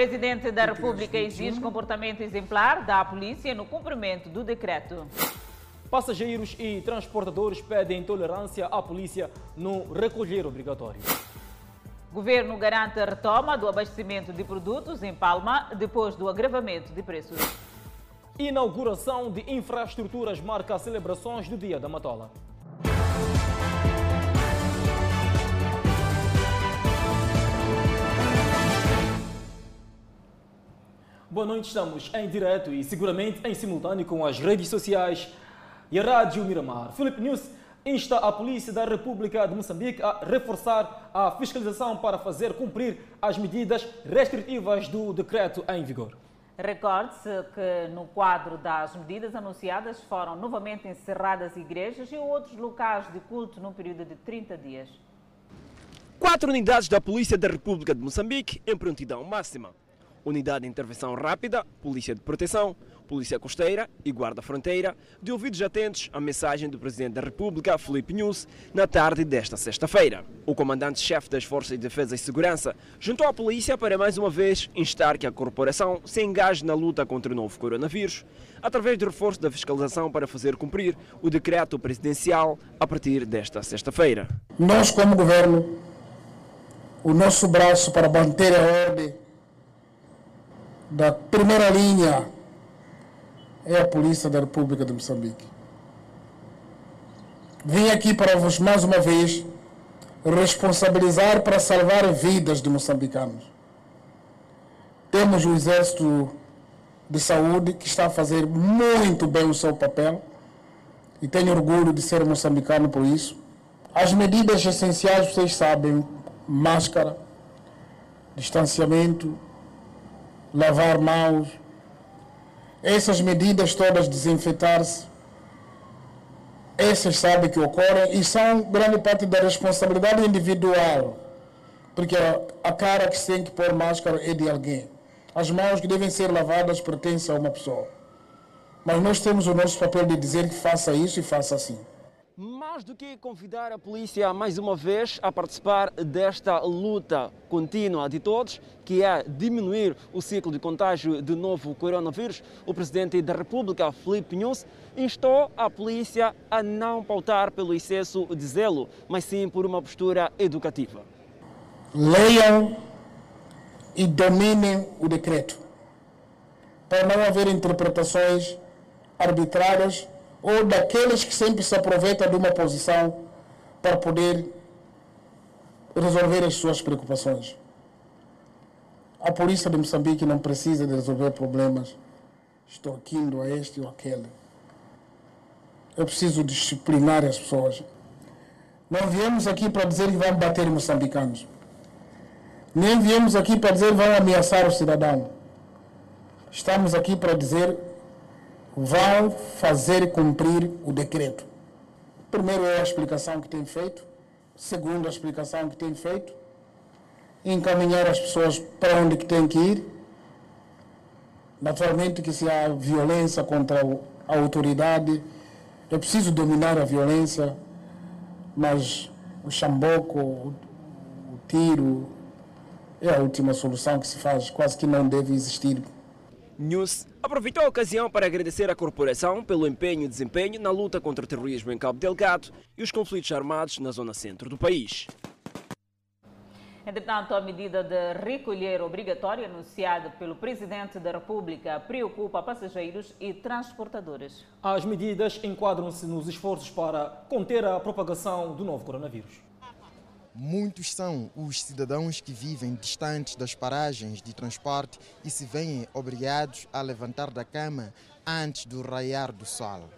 Presidente da República exige comportamento exemplar da polícia no cumprimento do decreto. Passageiros e transportadores pedem tolerância à polícia no recolher obrigatório. Governo garante a retoma do abastecimento de produtos em Palma depois do agravamento de preços. Inauguração de infraestruturas marca as celebrações do Dia da Matola. Boa noite, estamos em direto e seguramente em simultâneo com as redes sociais e a Rádio Miramar. Felipe News insta a Polícia da República de Moçambique a reforçar a fiscalização para fazer cumprir as medidas restritivas do decreto em vigor. Recorde-se que no quadro das medidas anunciadas foram novamente encerradas igrejas e outros locais de culto num período de 30 dias. Quatro unidades da Polícia da República de Moçambique em prontidão máxima. Unidade de Intervenção Rápida, Polícia de Proteção, Polícia Costeira e Guarda Fronteira, de ouvidos atentos à mensagem do Presidente da República, Felipe News, na tarde desta sexta-feira. O comandante-chefe das Forças de Defesa e Segurança juntou à polícia para mais uma vez instar que a corporação se engaje na luta contra o novo coronavírus, através do reforço da fiscalização para fazer cumprir o decreto presidencial a partir desta sexta-feira. Nós, como governo, o nosso braço para manter a ordem da primeira linha é a Polícia da República de Moçambique. Vim aqui para vos, mais uma vez, responsabilizar para salvar vidas de moçambicanos. Temos o Exército de Saúde que está a fazer muito bem o seu papel e tenho orgulho de ser moçambicano por isso. As medidas essenciais, vocês sabem, máscara, distanciamento, lavar mãos, essas medidas todas desinfetar-se, essas sabem que ocorrem e são grande parte da responsabilidade individual, porque a cara que tem que pôr máscara é de alguém. As mãos que devem ser lavadas pertencem a uma pessoa. Mas nós temos o nosso papel de dizer que faça isso e faça assim mais do que convidar a polícia mais uma vez a participar desta luta contínua de todos, que é diminuir o ciclo de contágio do novo coronavírus, o presidente da República, Felipe Nunes, instou a polícia a não pautar pelo excesso de zelo, mas sim por uma postura educativa. Leiam e dominem o decreto, para não haver interpretações arbitrárias ou daqueles que sempre se aproveitam de uma posição para poder resolver as suas preocupações. A polícia de Moçambique não precisa de resolver problemas extorquindo a este ou aquele. É preciso disciplinar as pessoas. Não viemos aqui para dizer que vamos bater moçambicanos. Nem viemos aqui para dizer que vamos ameaçar o cidadão. Estamos aqui para dizer vão fazer cumprir o decreto. Primeiro é a explicação que tem feito, segundo a explicação que tem feito, encaminhar as pessoas para onde que tem que ir. Naturalmente que se há violência contra a autoridade, é preciso dominar a violência, mas o chamboco, o tiro, é a última solução que se faz, quase que não deve existir. News aproveitou a ocasião para agradecer à corporação pelo empenho e desempenho na luta contra o terrorismo em Cabo Delgado e os conflitos armados na zona centro do país. Entretanto, a medida de recolher obrigatória anunciada pelo Presidente da República preocupa passageiros e transportadores. As medidas enquadram-se nos esforços para conter a propagação do novo coronavírus. Muitos são os cidadãos que vivem distantes das paragens de transporte e se veem obrigados a levantar da cama antes do raiar do sol.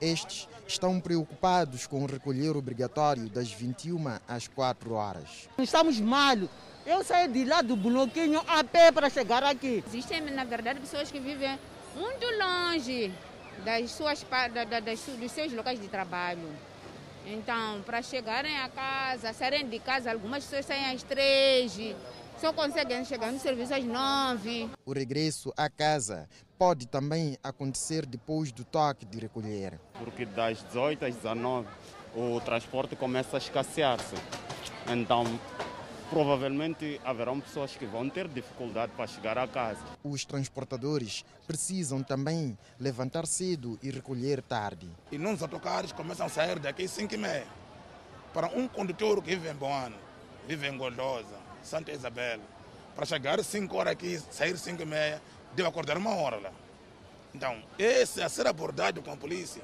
Estes estão preocupados com o recolher obrigatório das 21 às 4 horas. Estamos mal. Eu saí de lá do bloquinho a pé para chegar aqui. Existem, na verdade, pessoas que vivem muito longe das suas, das, dos seus locais de trabalho. Então, para chegarem a casa, saírem de casa, algumas pessoas saem às três, só conseguem chegar no serviço às nove. O regresso à casa pode também acontecer depois do toque de recolher. Porque das 18 às 19 o transporte começa a escassear-se. Então, provavelmente haverão pessoas que vão ter dificuldade para chegar a casa. Os transportadores precisam também levantar cedo e recolher tarde. E nos autocarros começam a sair daqui às 5 e meia. Para um condutor que vive em Boano, vive em Goldosa, Santa Isabel, para chegar às 5 horas aqui, sair às 5 e meia, deve acordar uma hora lá. Então, esse a ser abordado com a polícia,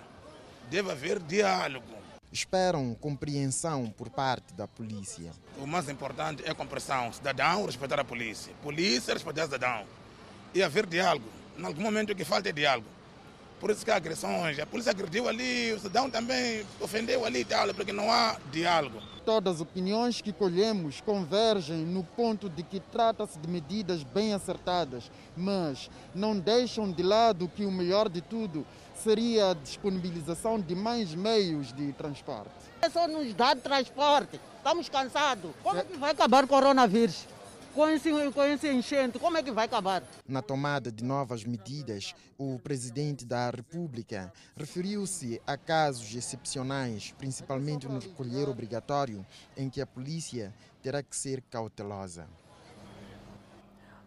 deve haver diálogo esperam compreensão por parte da polícia. O mais importante é compreensão. Cidadão respeitar a polícia. Polícia respeitar o cidadão. E haver diálogo. Em algum momento o que falta é diálogo. Por isso que há agressões. A polícia agrediu ali, o cidadão também ofendeu ali e tal, porque não há diálogo. Todas as opiniões que colhemos convergem no ponto de que trata-se de medidas bem acertadas, mas não deixam de lado que o melhor de tudo seria a disponibilização de mais meios de transporte. É só nos dar transporte. Estamos cansados. Como é que vai acabar o coronavírus? Com esse, com esse enchente, como é que vai acabar? Na tomada de novas medidas, o presidente da República referiu-se a casos excepcionais, principalmente no recolher obrigatório, em que a polícia terá que ser cautelosa.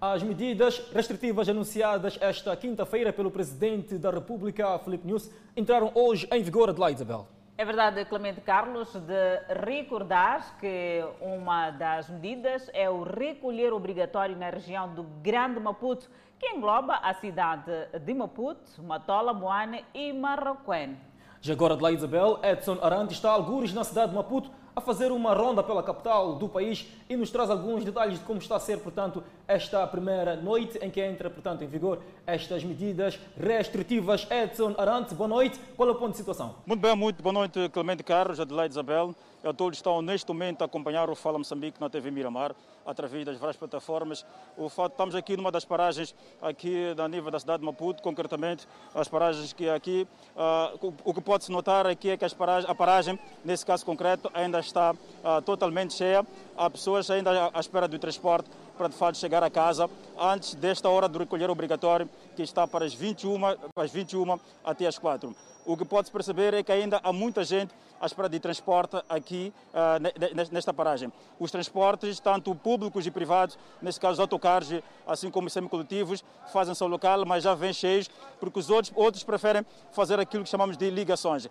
As medidas restritivas anunciadas esta quinta-feira pelo Presidente da República, Felipe News, entraram hoje em vigor, Adelaide Isabel. É verdade, Clemente Carlos, de recordar que uma das medidas é o recolher obrigatório na região do Grande Maputo, que engloba a cidade de Maputo, Matola, Moane e Marroquém. Já agora, Adelaide Isabel, Edson Arante está algures na cidade de Maputo a fazer uma ronda pela capital do país e nos traz alguns detalhes de como está a ser, portanto, esta primeira noite em que entra, portanto, em vigor estas medidas restritivas. Edson Arantes, boa noite. Qual é o ponto de situação? Muito bem, muito boa noite, Clemente Carlos, Adelaide Isabel. A todos estão neste momento a acompanhar o Fala Moçambique na TV Miramar, através das várias plataformas. O fato estamos aqui numa das paragens aqui da nível da cidade de Maputo, concretamente as paragens que aqui, uh, o que pode-se notar aqui é que a paragem, nesse caso concreto, ainda está uh, totalmente cheia. Há pessoas ainda à espera do transporte para de fato chegar a casa antes desta hora do recolher obrigatório, que está para as 21, as 21 até as 4. O que pode-se perceber é que ainda há muita gente à espera de transporte aqui uh, nesta paragem. Os transportes, tanto públicos e privados, neste caso os autocarros, assim como os semicoletivos, fazem seu local, mas já vêm cheios, porque os outros, outros preferem fazer aquilo que chamamos de ligações.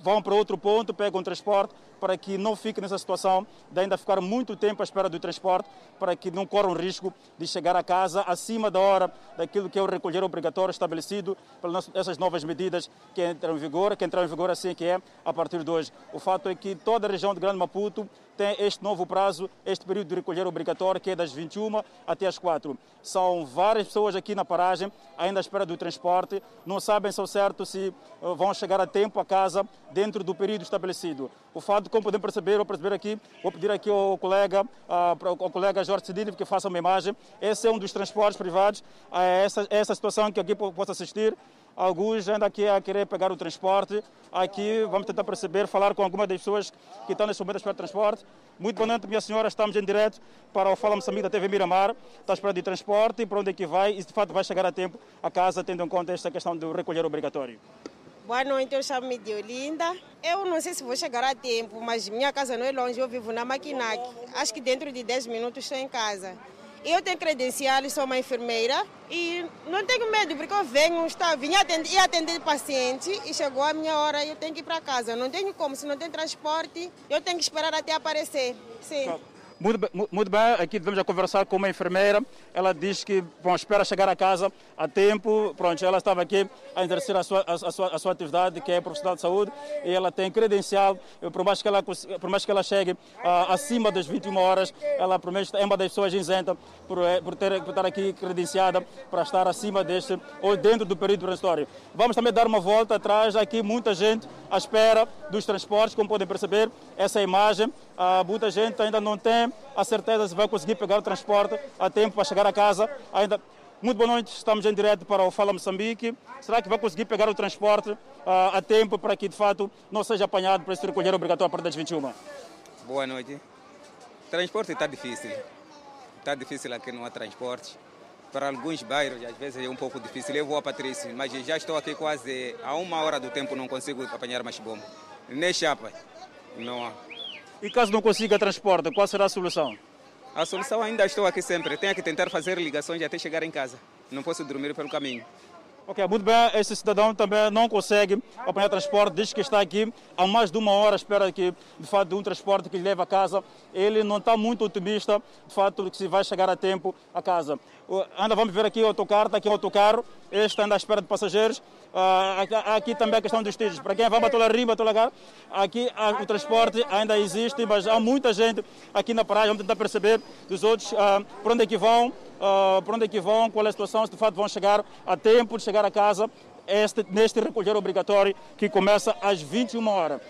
Vão para outro ponto, pegam transporte, para que não fique nessa situação de ainda ficar muito tempo à espera do transporte, para que não corram risco de chegar a casa acima da hora daquilo que é o recolher obrigatório estabelecido pelas essas novas medidas que entram em vigor, que entram em vigor assim que é a partir de hoje. O fato é que toda a região de Grande Maputo tem este novo prazo, este período de recolher obrigatório, que é das 21 até as 4. São várias pessoas aqui na paragem, ainda à espera do transporte, não sabem ao certo se eh, vão chegar a tempo a casa dentro do período estabelecido. O fato, como podem perceber, vou perceber aqui, vou pedir aqui ao colega, ao colega Jorge Cedini que faça uma imagem. Esse é um dos transportes privados, é essa, é essa situação que aqui posso assistir alguns ainda aqui a querer pegar o transporte. Aqui vamos tentar perceber, falar com algumas das pessoas que estão nesse momento a esperar transporte. Muito boa noite, minha senhora. Estamos em direto para o Fala Moçambique da TV Miramar. Está esperando de transporte, para onde é que vai e de fato vai chegar a tempo a casa, tendo em conta esta questão do recolher obrigatório. Boa noite, eu chamo-me Diolinda. Eu não sei se vou chegar a tempo, mas minha casa não é longe, eu vivo na Maquinac. Acho que dentro de 10 minutos estou em casa. Eu tenho credencial, sou uma enfermeira e não tenho medo, porque eu venho, está, vim atender, atender paciente e chegou a minha hora e eu tenho que ir para casa. Não tenho como, se não tem transporte, eu tenho que esperar até aparecer. Sim. Muito muito bem, aqui devemos a conversar com uma enfermeira. Ela diz que bom, espera chegar a casa a tempo. Pronto, ela estava aqui a exercer a sua, a, a sua, a sua atividade, que é profissional de saúde, e ela tem credencial. Por mais que ela, por mais que ela chegue uh, acima das 21 horas, ela provavelmente é uma das pessoas isenta por, eh, por, ter, por estar aqui credenciada para estar acima deste ou dentro do período transitório. Vamos também dar uma volta atrás, aqui muita gente à espera dos transportes, como podem perceber, essa é imagem. Uh, muita gente ainda não tem a certeza se vai conseguir pegar o transporte a tempo para chegar a casa. Ainda muito boa noite, estamos em direto para o Fala Moçambique. Será que vai conseguir pegar o transporte uh, a tempo para que de fato não seja apanhado para esse recolher obrigatório a partir das 21? Boa noite. Transporte está difícil. Está difícil aqui, não há transporte. Para alguns bairros, às vezes é um pouco difícil. Eu vou a Patrícia, mas já estou aqui quase a uma hora do tempo, não consigo apanhar mais bomba. Nem chapa, não há. E caso não consiga transporte, qual será a solução? A solução ainda estou aqui sempre. Tenho que tentar fazer ligações até chegar em casa. Não posso dormir pelo caminho. Ok, muito bem. Esse cidadão também não consegue apanhar transporte, diz que está aqui há mais de uma hora espera que, de fato, de um transporte que lhe leve a casa. Ele não está muito otimista, de fato, que se vai chegar a tempo a casa. Anda, vamos ver aqui o autocarro, está aqui o autocarro. Este anda à espera de passageiros. Uh, aqui também a questão dos títulos. Para quem vai para Rima, Tolagar, aqui uh, o transporte ainda existe, mas há muita gente aqui na praia. Vamos tentar perceber dos outros uh, por onde é que vão, uh, por onde é que vão, qual é a situação, se de fato vão chegar a tempo de chegar a casa este, neste recolher obrigatório que começa às 21 horas.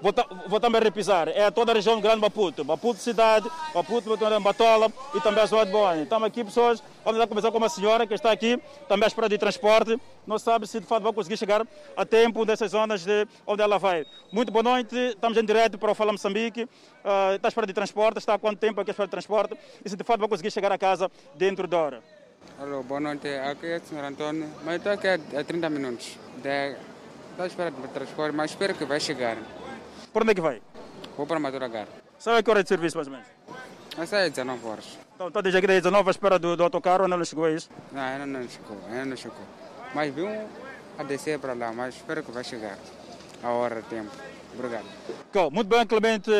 Vou, vou, também repisar, é toda a região do Grande Maputo, Maputo cidade, Maputo, Batola e também a zona de Boane. Estamos aqui pessoas, vamos começar com uma senhora que está aqui, também à espera de transporte, não sabe se de fato vai conseguir chegar a tempo dessas zonas de onde ela vai. Muito boa noite, estamos em direto para o Fala Moçambique, uh, está à espera de transporte, está há quanto tempo aqui à espera de transporte e se de fato vai conseguir chegar a casa dentro da hora. Alô, boa noite, aqui é o Sr. Antônio, mas estou aqui há 30 minutos, de, estou à espera de transporte, mas espero que vai chegar. Por onde é que vai? Vou para Maduragar. Sabe a que hora de serviço, mais ou menos? Essa é 19 horas. Então, está desde aqui 19 à espera do, do autocarro, ainda não chegou a isso? Não, ainda não chegou, ainda não chegou. Mas vi um a descer para lá, mas espero que vai chegar a hora, tempo. Obrigado. Muito bem, Clemente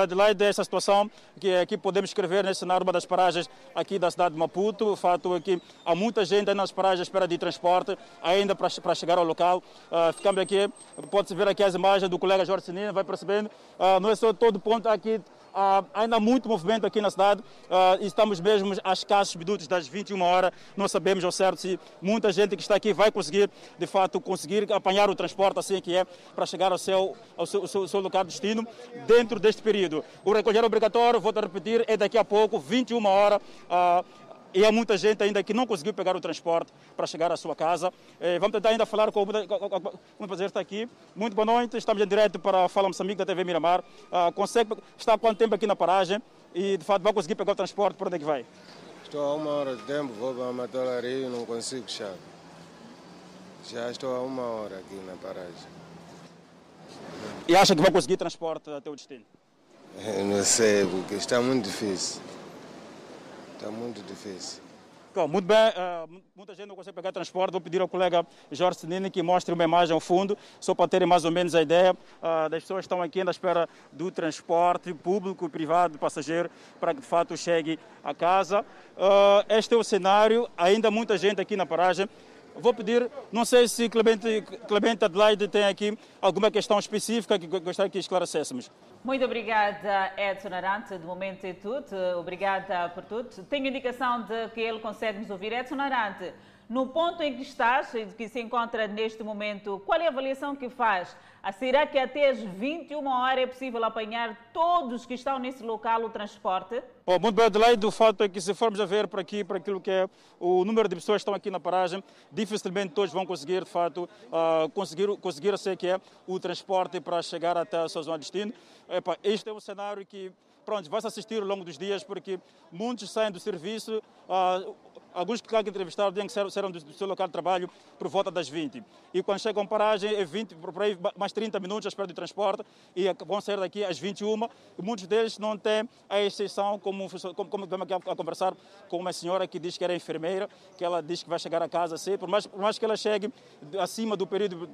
Adelaide, dessa situação que aqui podemos escrever nesse cenário, uma das paragens aqui da cidade de Maputo. O fato é que há muita gente nas paragens à espera de transporte, ainda para, para chegar ao local. Uh, ficamos aqui, pode-se ver aqui as imagens do colega Jorge Sinina, vai percebendo. Uh, não é só todo ponto aqui Uh, ainda há muito movimento aqui na cidade e estamos mesmo a escassos minutos das 21 horas. Não sabemos ao certo se muita gente que está aqui vai conseguir, de fato, conseguir apanhar o transporte assim que é para chegar ao seu, ao seu, seu, seu local de destino dentro deste período. O recolher obrigatório, vou repetir, é daqui a pouco, 21 horas. Uh, e há muita gente ainda que não conseguiu pegar o transporte para chegar à sua casa. Eh, vamos tentar ainda falar com o prazer estar aqui. Muito boa noite, estamos em direto para a Fala Moçambique da TV Miramar. Ah, consegue estar há quanto tempo aqui na paragem e de fato vai conseguir pegar o transporte, por onde é que vai? Estou há uma hora de tempo, vou para a Matolaria e não consigo chegar. Já estou há uma hora aqui na paragem. E acha que vai conseguir transporte até o destino? Eu não sei, porque está muito difícil. Está muito difícil. Bom, muito bem, uh, muita gente não consegue pegar transporte. Vou pedir ao colega Jorge Senini que mostre uma imagem ao fundo, só para terem mais ou menos a ideia uh, das pessoas que estão aqui à espera do transporte público privado passageiro para que de fato chegue a casa. Uh, este é o cenário, ainda muita gente aqui na paragem. Vou pedir, não sei se Clemente, Clemente Adelaide tem aqui alguma questão específica que gostaria que esclarecêssemos. Muito obrigada, Edson Arante. De momento é tudo. Obrigada por tudo. Tenho indicação de que ele consegue nos ouvir. Edson Arante, no ponto em que estás, que se encontra neste momento, qual é a avaliação que faz? Ah, será que até às 21 horas é possível apanhar todos que estão nesse local o transporte? Bom, muito bem, Adelaide, do fato é que se formos a ver por aqui, para aquilo que é o número de pessoas que estão aqui na paragem, dificilmente todos vão conseguir, de fato, uh, conseguir, conseguir ser que é o transporte para chegar até a sua zona de destino. Epa, este é um cenário que, pronto, vai-se assistir ao longo dos dias, porque muitos saem do serviço, uh, Alguns que que entrevistaram dizem que serão do, seu local de trabalho por volta das 20. E quando chegam a paragem é 20, por aí mais 30 minutos à espera do transporte e vão sair daqui às 21. E muitos deles não têm a exceção, como, como, como estamos aqui a conversar com uma senhora que diz que era enfermeira, que ela diz que vai chegar a casa cedo, por mais, por mais que ela chegue acima do período,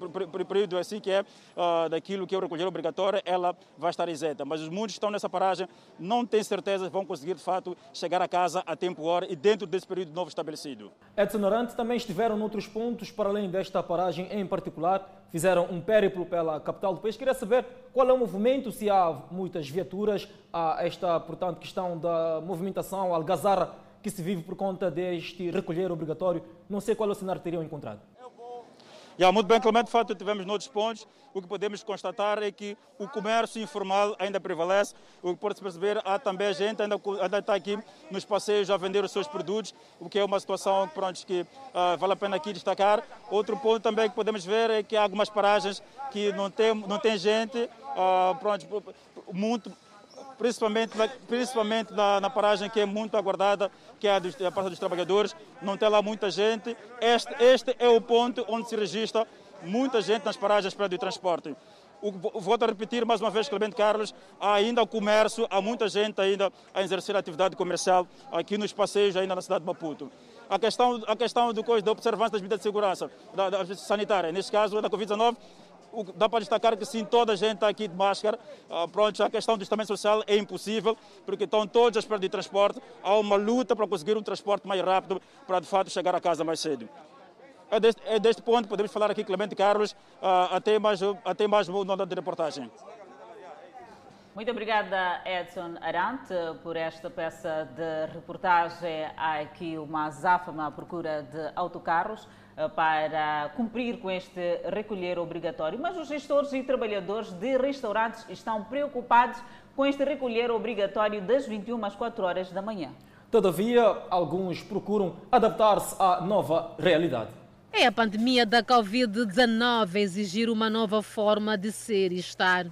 período assim que é uh, daquilo que é o recolher obrigatório, ela vai estar isenta. Mas os muitos estão nessa paragem não têm certeza que vão conseguir de fato chegar a casa a tempo hora e dentro desse período novo estabelecido. Edson Arante também estiveram noutros pontos, para além desta paragem em particular, fizeram um périplo pela capital do país. Queria saber qual é o movimento, se há muitas viaturas a esta, portanto, questão da movimentação, algazarra que se vive por conta deste recolher obrigatório. Não sei qual é o cenário teriam encontrado. Já, muito bem, Clemente, de fato, tivemos noutros pontos. O que podemos constatar é que o comércio informal ainda prevalece. O que pode-se perceber, há também gente ainda, ainda está aqui nos passeios a vender os seus produtos, o que é uma situação pronto, que uh, vale a pena aqui destacar. Outro ponto também que podemos ver é que há algumas paragens que não tem, não tem gente, uh, pronto, muito principalmente, principalmente na, na, paragem que é muito aguardada, que é a, dos, a Praça dos Trabalhadores, não tem lá muita gente. Este, este é o ponto onde se registra muita gente nas paragens para o transporte. Volto a repetir mais uma vez, Clemente Carlos, há ainda o comércio, há muita gente ainda a exercer atividade comercial aqui nos passeios, ainda na cidade de Maputo. A questão, a questão do, da observância das medidas de segurança da, da sanitária, neste caso da Covid-19, dá para destacar que sim, toda a gente está aqui de máscara. Uh, pronto, a questão do distanciamento social é impossível, porque estão todos à espera de transporte. Há uma luta para conseguir um transporte mais rápido para, de fato, chegar a casa mais cedo. É deste, é deste ponto podemos falar aqui, Clemente Carlos, uh, até mais, até mais nota de reportagem. Muito obrigada, Edson Arante, por esta peça de reportagem. Há aqui uma azáfama à procura de autocarros para cumprir com este recolher obrigatório. Mas os gestores e trabalhadores de restaurantes estão preocupados com este recolher obrigatório das 21 às 4 horas da manhã. Todavia, alguns procuram adaptar-se à nova realidade. É a pandemia da Covid-19 exigir uma nova forma de ser e estar.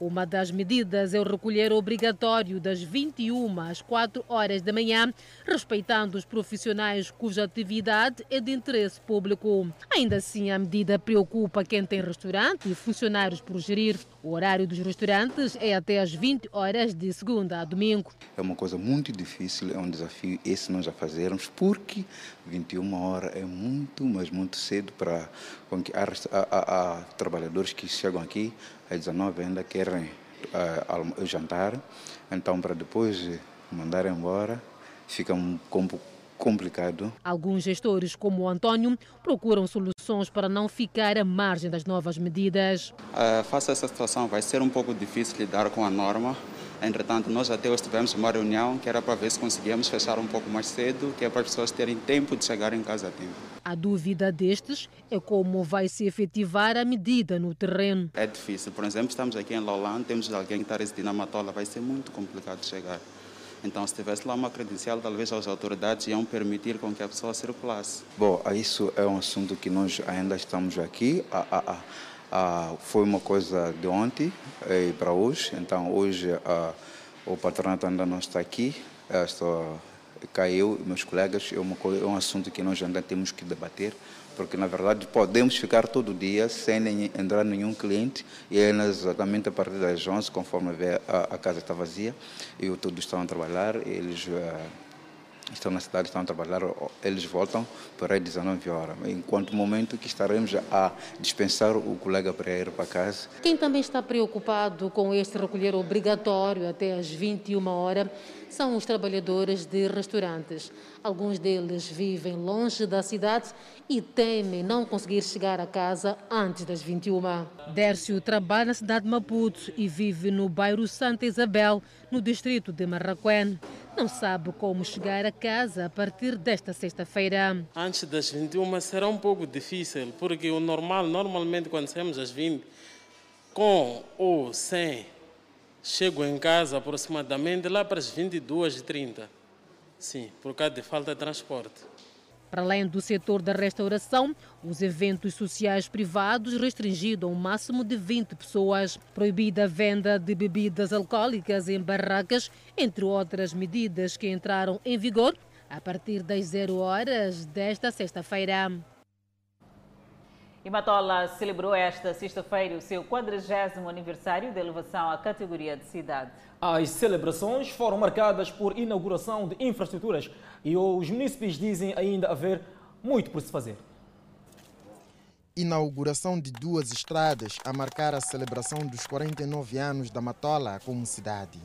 Uma das medidas é o recolher obrigatório das 21 às 4 horas da manhã, respeitando os profissionais cuja atividade é de interesse público. Ainda assim, a medida preocupa quem tem restaurante e funcionários por gerir. O horário dos restaurantes é até às 20 horas de segunda a domingo. É uma coisa muito difícil, é um desafio esse nós já fazermos, porque 21 horas é muito, mas muito cedo para há, trabalhadores que chegam aqui às 19 ainda querem uh, jantar, então para depois mandar embora fica um pouco complicado. Alguns gestores, como o Antônio, procuram soluções para não ficar à margem das novas medidas. Uh, face a essa situação, vai ser um pouco difícil lidar com a norma, Entretanto, nós até hoje tivemos uma reunião que era para ver se conseguíamos fechar um pouco mais cedo, que é para as pessoas terem tempo de chegar em casa a tempo. A dúvida destes é como vai se efetivar a medida no terreno. É difícil. Por exemplo, estamos aqui em Laulan, temos alguém que está residindo na Matola, vai ser muito complicado chegar. Então, se tivesse lá uma credencial, talvez as autoridades iam permitir com que a pessoa circulasse. Bom, isso é um assunto que nós ainda estamos aqui a, a, a ah, foi uma coisa de ontem e para hoje, então hoje ah, o patronato ainda não está aqui, ah, estou cá eu e meus colegas, é, uma, é um assunto que nós ainda temos que debater, porque na verdade podemos ficar todo dia sem nem, entrar nenhum cliente. E é exatamente a partir das 11, conforme vê, a, a casa está vazia e todos estão a trabalhar, eles... Uh, estão na cidade, estão a trabalhar, eles voltam por aí 19 horas. Enquanto momento que estaremos a dispensar o colega para ir para casa. Quem também está preocupado com este recolher obrigatório até às 21 horas são os trabalhadores de restaurantes. Alguns deles vivem longe da cidade e temem não conseguir chegar a casa antes das 21. Dércio trabalha na cidade de Maputo e vive no bairro Santa Isabel, no distrito de Marraquém não sabe como chegar a casa a partir desta sexta-feira. Antes das 21 será um pouco difícil, porque o normal, normalmente quando saímos às 20, com ou sem, chego em casa aproximadamente lá para as 22h30. Sim, por causa de falta de transporte. Para além do setor da restauração, os eventos sociais privados restringidos a um máximo de 20 pessoas. Proibida a venda de bebidas alcoólicas em barracas, entre outras medidas que entraram em vigor a partir das 0 horas desta sexta-feira. Imatola celebrou esta sexta-feira o seu 40 aniversário de elevação à categoria de cidade. As celebrações foram marcadas por inauguração de infraestruturas e os munícipes dizem ainda haver muito por se fazer. Inauguração de duas estradas a marcar a celebração dos 49 anos da Matola como cidade.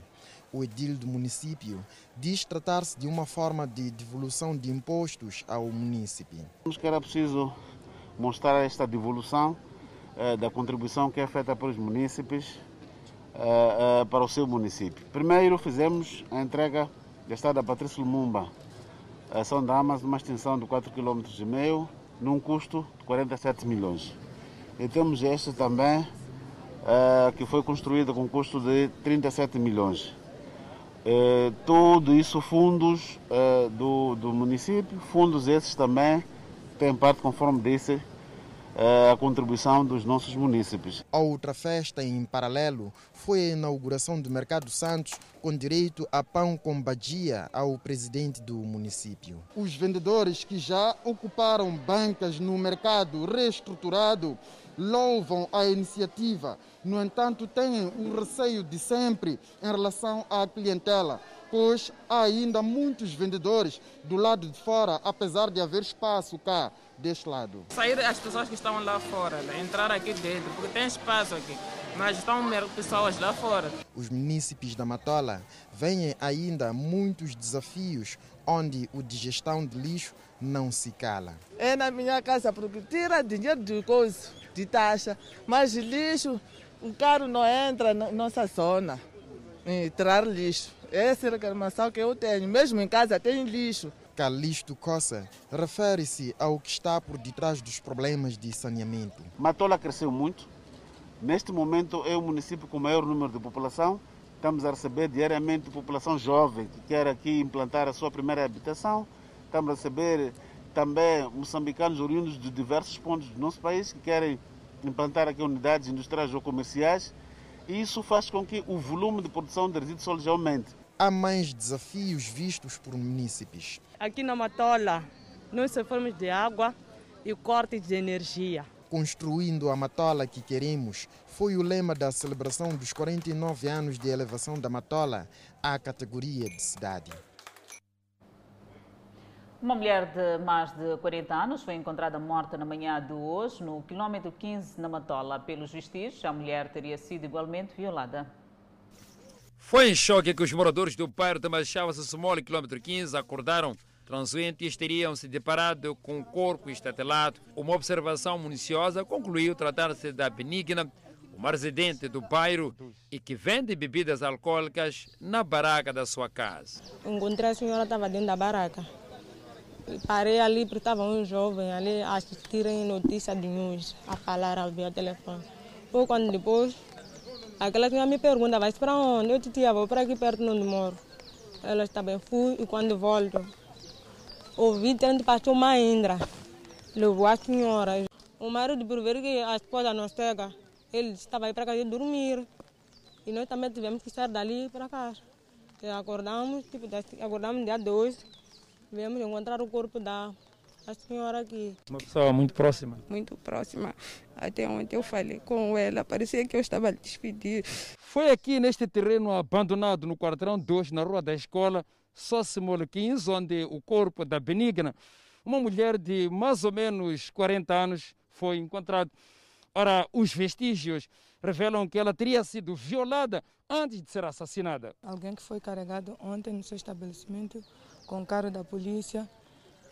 O edil do município diz tratar-se de uma forma de devolução de impostos ao município. Que era preciso mostrar esta devolução eh, da contribuição que é feita pelos munícipes eh, eh, para o seu município. Primeiro fizemos a entrega da estrada Patrício Lumumba, a São Damas, uma extensão de 4,5 km, num custo de 47 milhões. E temos este também, que foi construído com custo de 37 milhões. tudo isso fundos do, do município, fundos esses também tem parte, conforme disse, eh, a contribuição dos nossos municípios. A outra festa em paralelo foi a inauguração do Mercado Santos com direito a pão com badia ao presidente do município. Os vendedores que já ocuparam bancas no mercado reestruturado louvam a iniciativa. No entanto, têm o receio de sempre em relação à clientela, pois há ainda muitos vendedores do lado de fora, apesar de haver espaço cá deste lado. Sair as pessoas que estão lá fora, né? entrar aqui dentro, porque tem espaço aqui, mas estão pessoas lá fora. Os munícipes da Matola veem ainda muitos desafios onde o digestão de lixo não se cala. É na minha casa porque tira dinheiro de coisa, de taxa, mas lixo, o carro não entra na nossa zona em tirar lixo. Essa é a reclamação que eu tenho. Mesmo em casa tem lixo. Calixto Coça refere-se ao que está por detrás dos problemas de saneamento. Matola cresceu muito. Neste momento é o município com maior número de população. Estamos a receber diariamente população jovem que quer aqui implantar a sua primeira habitação. Estamos a receber também moçambicanos oriundos de diversos pontos do nosso país que querem implantar aqui unidades industriais ou comerciais. E isso faz com que o volume de produção de resíduos sólidos aumente. Há mais desafios vistos por munícipes. Aqui na Matola, nós sofremos de água e corte de energia. Construindo a Matola que queremos foi o lema da celebração dos 49 anos de elevação da Matola à categoria de cidade. Uma mulher de mais de 40 anos foi encontrada morta na manhã de hoje, no quilômetro 15, na Matola. Pelos vestígios, a mulher teria sido igualmente violada. Foi em choque que os moradores do bairro de Machava-se quilômetro 15, acordaram. Transuentes teriam se deparado com o corpo estatelado. Uma observação minuciosa concluiu tratar-se da Benigna, uma residente do bairro e que vende bebidas alcoólicas na baraca da sua casa. Encontrei a senhora estava dentro da baraca. Parei ali porque estava um jovem ali a assistirem notícia de news, a falar ao telefone. Foi quando depois, aquela senhora me pergunta, vai para onde? Eu tia, vou para aqui perto onde moro. Ela está bem, fui e quando volto, ouvi tanto pastor Maindra, levou a senhora. O marido, por ver que a esposa não chega, ele estava aí para casa dormir. E nós também tivemos que sair dali para casa. E acordamos, tipo, acordamos dia 2, viemos encontrar o corpo da a senhora aqui. Uma pessoa muito próxima. Muito próxima. Até ontem eu falei com ela, parecia que eu estava a despedir. Foi aqui neste terreno abandonado no quarteirão 2, na rua da escola, Sossimole 15, onde o corpo da Benigna, uma mulher de mais ou menos 40 anos, foi encontrado. Ora, os vestígios revelam que ela teria sido violada antes de ser assassinada. Alguém que foi carregado ontem no seu estabelecimento com o carro da polícia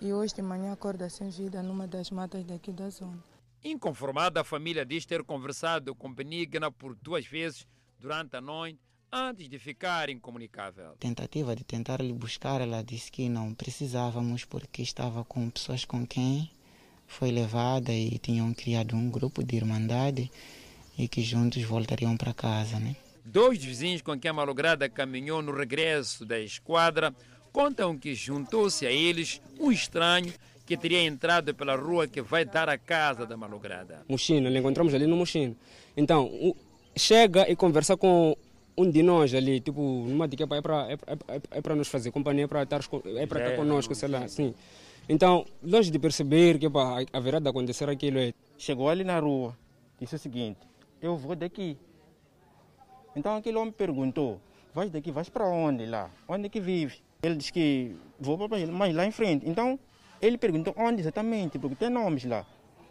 e hoje de manhã acorda sem vida numa das matas daqui da zona. Inconformada, a família diz ter conversado com Benigna por duas vezes durante a noite antes de ficar incomunicável. Tentativa de tentar lhe buscar, ela disse que não precisávamos porque estava com pessoas com quem foi levada e tinham criado um grupo de irmandade e que juntos voltariam para casa, né? Dois vizinhos com quem a malograda caminhou no regresso da esquadra contam que juntou-se a eles um estranho que teria entrado pela rua que vai dar à casa da malograda. Mochina, nós encontramos ali no Mochina. Então, chega e conversa com um de nós ali, tipo, numa dica é para é, é, é para nos fazer companhia, para estar, é para estar conosco, sei lá, sim. Então, longe de perceber que pá, haverá de acontecer aquilo, é... chegou ali na rua, disse o seguinte: Eu vou daqui. Então aquele homem perguntou: Vais daqui, vais para onde lá? Onde é que vive? Ele disse que vou para ele, mas lá em frente. Então ele perguntou onde exatamente, porque tem nomes lá.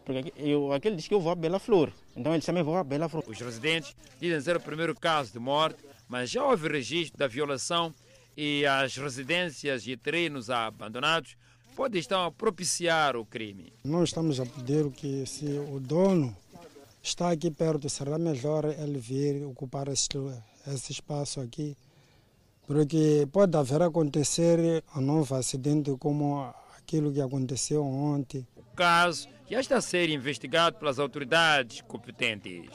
Porque eu, aquele disse que eu vou a Bela Flor. Então ele também vou a Bela Flor. Os residentes dizem ser o primeiro caso de morte, mas já houve registro da violação e as residências e terrenos abandonados podem estar a propiciar o crime. Nós estamos a pedir que se o dono está aqui perto, será melhor ele vir ocupar esse, esse espaço aqui, porque pode haver acontecer um novo acidente como aquilo que aconteceu ontem. O caso já está a ser investigado pelas autoridades competentes.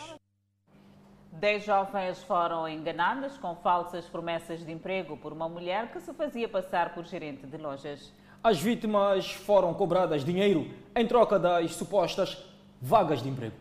Dez jovens foram enganadas com falsas promessas de emprego por uma mulher que se fazia passar por gerente de lojas. As vítimas foram cobradas dinheiro em troca das supostas vagas de emprego.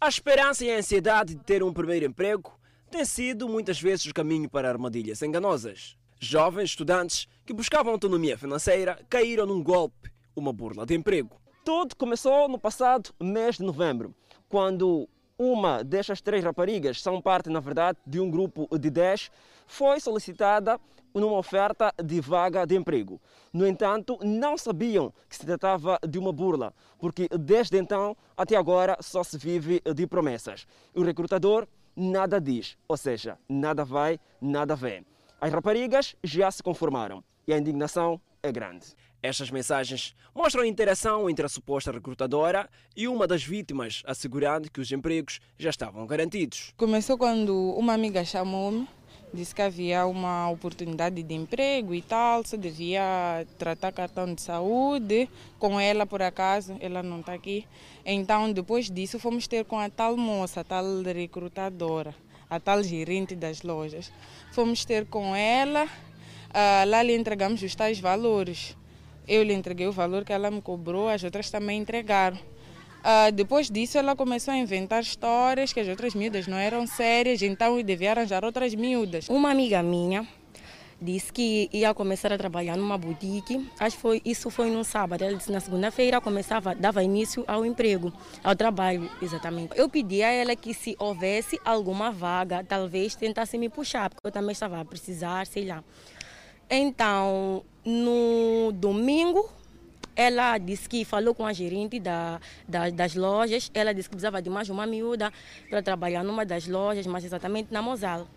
A esperança e a ansiedade de ter um primeiro emprego têm sido muitas vezes o caminho para armadilhas enganosas. Jovens estudantes que buscavam autonomia financeira caíram num golpe, uma burla de emprego. Tudo começou no passado mês de novembro, quando uma destas três raparigas, são parte, na verdade, de um grupo de 10, foi solicitada numa oferta de vaga de emprego. No entanto, não sabiam que se tratava de uma burla, porque desde então até agora só se vive de promessas. O recrutador nada diz, ou seja, nada vai, nada vem. As raparigas já se conformaram e a indignação é grande. Estas mensagens mostram a interação entre a suposta recrutadora e uma das vítimas, assegurando que os empregos já estavam garantidos. Começou quando uma amiga chamou-me, disse que havia uma oportunidade de emprego e tal, se devia tratar cartão de saúde com ela, por acaso, ela não está aqui. Então, depois disso, fomos ter com a tal moça, a tal recrutadora, a tal gerente das lojas. Fomos ter com ela, ah, lá lhe entregamos os tais valores. Eu lhe entreguei o valor que ela me cobrou, as outras também entregaram. Uh, depois disso, ela começou a inventar histórias que as outras miúdas não eram sérias, então eu devia arranjar outras miúdas. Uma amiga minha disse que ia começar a trabalhar numa boutique. Acho que foi, isso foi num sábado. Ela disse na segunda-feira começava, dava início ao emprego, ao trabalho, exatamente. Eu pedi a ela que se houvesse alguma vaga, talvez tentasse me puxar, porque eu também estava a precisar, sei lá. Então, no domingo, ela disse que falou com a gerente da, da, das lojas. Ela disse que precisava de mais uma miúda para trabalhar numa das lojas, mas exatamente na Mosal.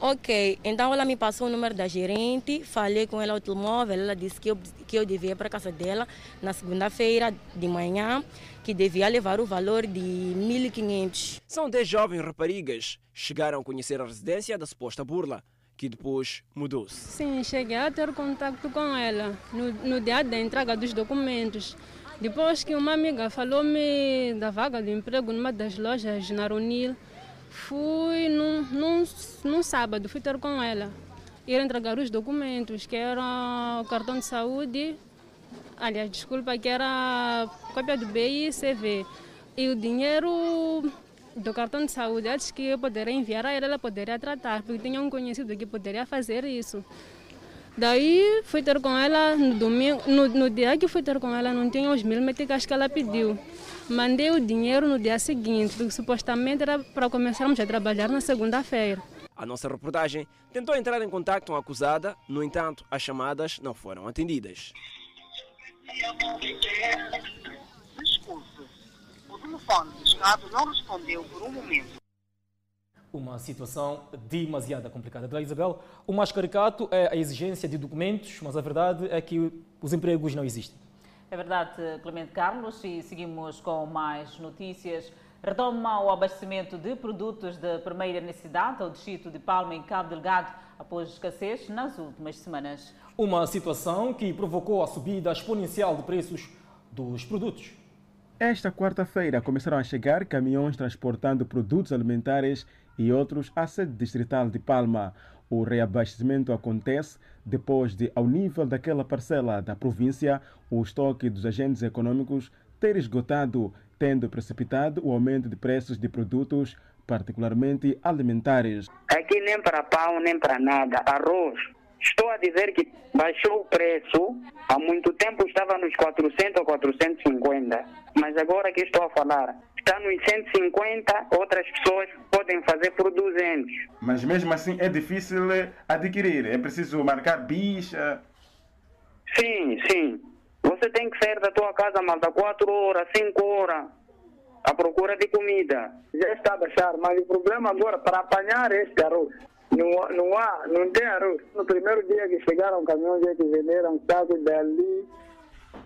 Ok, então ela me passou o número da gerente, falei com ela ao telemóvel, ela disse que eu, que eu devia ir para a casa dela na segunda-feira de manhã, que devia levar o valor de 1.500. São 10 jovens raparigas chegaram a conhecer a residência da suposta burla que depois mudou-se. Sim, cheguei a ter contato com ela no, no dia da entrega dos documentos. Depois que uma amiga falou-me da vaga de emprego numa das lojas na Ronil, fui num, num, num sábado, fui ter com ela. Ir entregar os documentos, que era o cartão de saúde, aliás, desculpa, que era cópia do BI e CV. E o dinheiro do cartão de saúde, antes que eu poderia enviar a ela, ela poderia tratar, porque tinha um conhecido que poderia fazer isso. Daí fui ter com ela no domingo, no, no dia que fui ter com ela não tinha os mil meticais que ela pediu. Mandei o dinheiro no dia seguinte, porque supostamente era para começarmos a trabalhar na segunda-feira. A nossa reportagem tentou entrar em contato com a acusada, no entanto, as chamadas não foram atendidas. Telefone do Estado não respondeu por um momento. Uma situação demasiado complicada. Dona Isabel, o mais caricato é a exigência de documentos, mas a verdade é que os empregos não existem. É verdade, Clemente Carlos, e seguimos com mais notícias. Retoma o abastecimento de produtos de primeira necessidade ao distrito de Palma, em Cabo Delgado, após escassez nas últimas semanas. Uma situação que provocou a subida exponencial de preços dos produtos. Esta quarta-feira começaram a chegar caminhões transportando produtos alimentares e outros à sede distrital de Palma. O reabastecimento acontece depois de, ao nível daquela parcela da província, o estoque dos agentes econômicos ter esgotado, tendo precipitado o aumento de preços de produtos, particularmente alimentares. Aqui nem para pão, nem para nada. Arroz. Estou a dizer que baixou o preço. Há muito tempo estava nos 400 ou 450. Mas agora que estou a falar, está nos 150, outras pessoas podem fazer por 200. Mas mesmo assim é difícil adquirir, é preciso marcar bicha. Sim, sim. Você tem que sair da tua casa, malta, 4 horas, 5 horas, à procura de comida. Já está a baixar, mas o problema agora, para apanhar este arroz, não, não há, não tem arroz. No primeiro dia que chegaram caminhões que venderam sacos dali,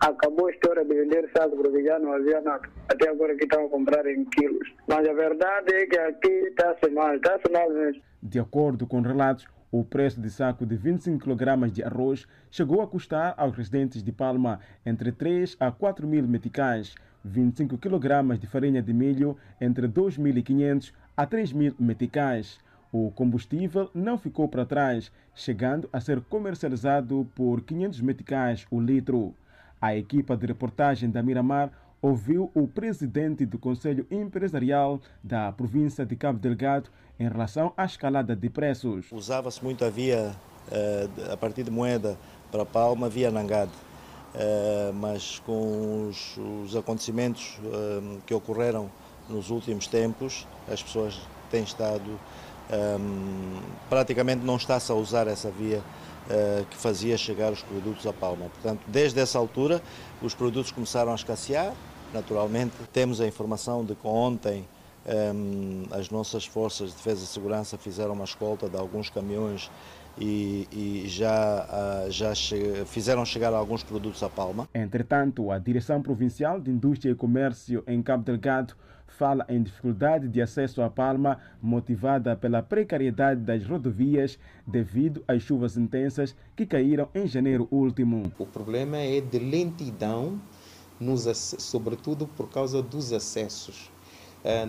acabou a história de vender saco porque já não havia nada. Até agora que estão a comprar em quilos. Mas a verdade é que aqui está-se mal, está-se mal mesmo. De acordo com relatos, o preço de saco de 25 kg de arroz chegou a custar aos residentes de Palma entre 3 a 4 mil meticais, 25 kg de farinha de milho entre 2.500 a 3 mil meticais. O combustível não ficou para trás, chegando a ser comercializado por 500 meticais o litro. A equipa de reportagem da Miramar ouviu o presidente do Conselho Empresarial da província de Cabo Delgado em relação à escalada de preços. Usava-se muito a via, a partir de moeda para Palma, via Nangade. Mas com os, os acontecimentos que ocorreram nos últimos tempos, as pessoas têm estado um, praticamente não está-se a usar essa via uh, que fazia chegar os produtos a Palma. Portanto, desde essa altura, os produtos começaram a escassear. Naturalmente, temos a informação de que ontem um, as nossas forças de defesa e segurança fizeram uma escolta de alguns caminhões e, e, já, uh, já che fizeram chegar alguns produtos a Palma. Entretanto, a Direção Provincial de Indústria e Comércio em Cabo Delgado fala em dificuldade de acesso à Palma, motivada pela precariedade das rodovias devido às chuvas intensas que caíram em janeiro último. O problema é de lentidão, nos, sobretudo por causa dos acessos.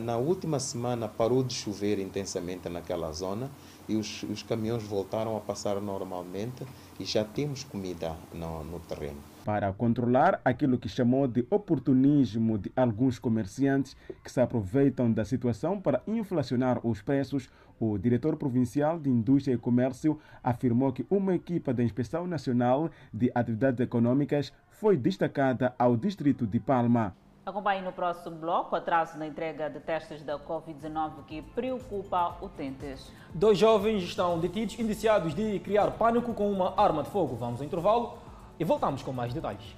Na última semana parou de chover intensamente naquela zona e os, os caminhões voltaram a passar normalmente e já temos comida no, no terreno para controlar aquilo que chamou de oportunismo de alguns comerciantes que se aproveitam da situação para inflacionar os preços. O diretor provincial de Indústria e Comércio afirmou que uma equipa da Inspeção Nacional de Atividades Econômicas foi destacada ao distrito de Palma. Acompanhe no próximo bloco o atraso na entrega de testes da Covid-19 que preocupa utentes. Dois jovens estão detidos indiciados de criar pânico com uma arma de fogo. Vamos ao intervalo e voltamos com mais detalhes.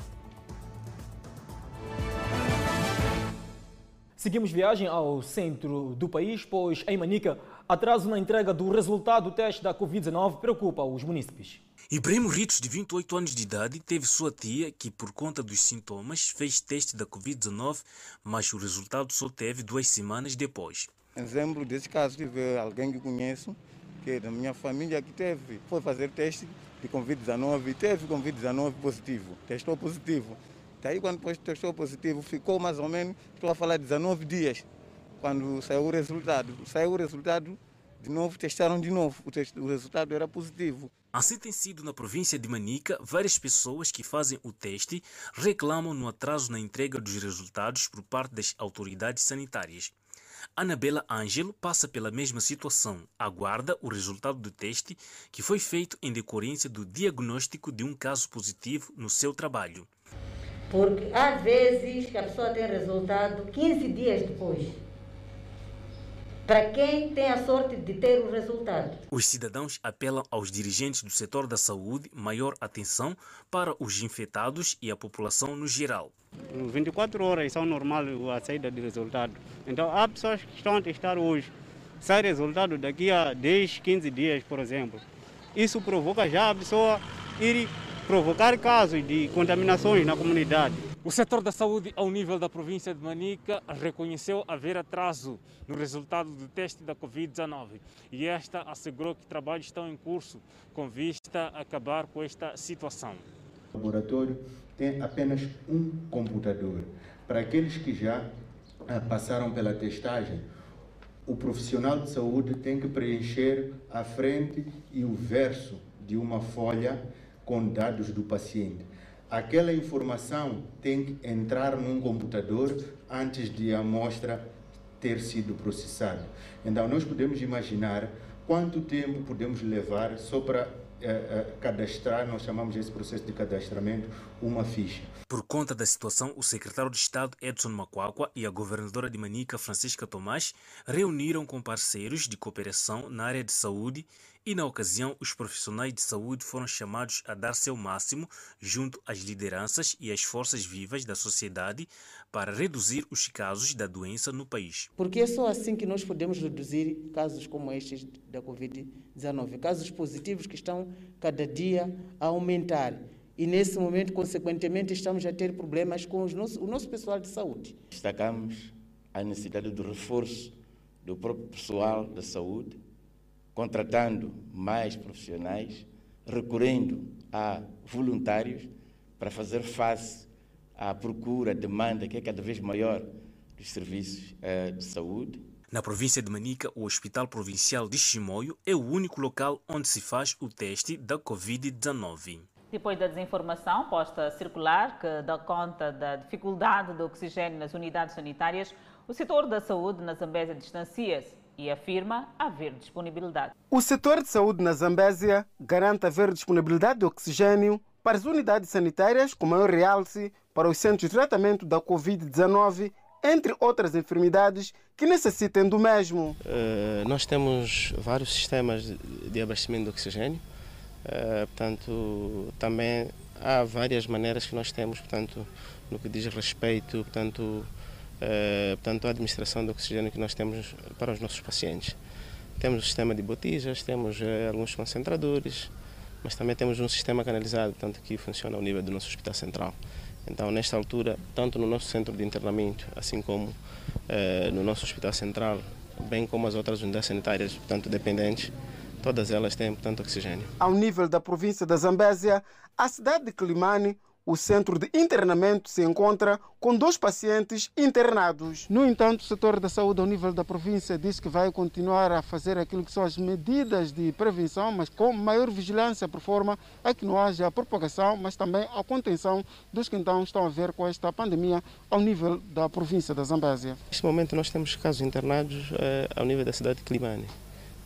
Seguimos viagem ao centro do país, pois em Manica, atraso na entrega do resultado do teste da Covid-19 preocupa os munícipes. Ibrahim Ritos, de 28 anos de idade, teve sua tia que, por conta dos sintomas, fez teste da Covid-19, mas o resultado só teve duas semanas depois. Exemplo desse caso, tive alguém que conheço, que é da minha família, que teve, foi fazer teste de Covid-19, teve Covid-19 positivo, testou positivo. Daí, quando depois testou positivo, ficou mais ou menos, estou a falar, 19 dias, quando saiu o resultado. Saiu o resultado, de novo, testaram de novo, o, test, o resultado era positivo. Assim tem sido na província de Manica, várias pessoas que fazem o teste reclamam no atraso na entrega dos resultados por parte das autoridades sanitárias. Anabela Ângelo passa pela mesma situação. Aguarda o resultado do teste que foi feito em decorrência do diagnóstico de um caso positivo no seu trabalho. Porque às vezes a pessoa tem resultado 15 dias depois para quem tem a sorte de ter o resultado. Os cidadãos apelam aos dirigentes do setor da saúde maior atenção para os infectados e a população no geral. 24 horas são normal a saída de resultado. Então há pessoas que estão a testar hoje. Sai resultado daqui a 10, 15 dias, por exemplo. Isso provoca já a pessoa ir provocar casos de contaminações na comunidade. O setor da saúde, ao nível da província de Manica, reconheceu haver atraso no resultado do teste da Covid-19 e esta assegurou que trabalhos estão em curso com vista a acabar com esta situação. O laboratório tem apenas um computador. Para aqueles que já ah, passaram pela testagem, o profissional de saúde tem que preencher a frente e o verso de uma folha com dados do paciente aquela informação tem que entrar num computador antes de a amostra ter sido processada. Então, nós podemos imaginar quanto tempo podemos levar só para eh, eh, cadastrar, nós chamamos esse processo de cadastramento, uma ficha. Por conta da situação, o secretário de Estado Edson Macuacua e a governadora de Manica, Francisca Tomás, reuniram com parceiros de cooperação na área de saúde e, na ocasião, os profissionais de saúde foram chamados a dar seu máximo junto às lideranças e às forças vivas da sociedade para reduzir os casos da doença no país. Porque é só assim que nós podemos reduzir casos como estes da Covid-19, casos positivos que estão cada dia a aumentar. E nesse momento, consequentemente, estamos a ter problemas com nosso, o nosso pessoal de saúde. Destacamos a necessidade do reforço do próprio pessoal da saúde, contratando mais profissionais, recorrendo a voluntários para fazer face à procura, à demanda que é cada vez maior dos serviços eh, de saúde. Na província de Manica, o Hospital Provincial de Chimoio é o único local onde se faz o teste da Covid-19. Depois da desinformação posta a circular, que dá conta da dificuldade do oxigênio nas unidades sanitárias, o setor da saúde na Zambésia distancia-se e afirma haver disponibilidade. O setor de saúde na Zambésia garante haver disponibilidade de oxigênio para as unidades sanitárias, com maior realce para os centros de tratamento da Covid-19, entre outras enfermidades que necessitem do mesmo. Uh, nós temos vários sistemas de abastecimento de oxigênio, uh, portanto, também há várias maneiras que nós temos, portanto, no que diz respeito, portanto, uh, portanto, a administração de oxigênio que nós temos para os nossos pacientes. Temos o sistema de botijas, temos alguns concentradores, mas também temos um sistema canalizado, portanto, que funciona ao nível do nosso hospital central. Então, nesta altura, tanto no nosso centro de internamento, assim como eh, no nosso hospital central, bem como as outras unidades sanitárias, portanto, dependentes, todas elas têm, portanto, oxigênio. Ao nível da província da Zambésia, a cidade de Climane o centro de internamento se encontra com dois pacientes internados. No entanto, o setor da saúde ao nível da província diz que vai continuar a fazer aquilo que são as medidas de prevenção, mas com maior vigilância, por forma a que não haja a propagação, mas também a contenção dos que então estão a ver com esta pandemia ao nível da província da Zambésia. Neste momento nós temos casos internados eh, ao nível da cidade de Climane.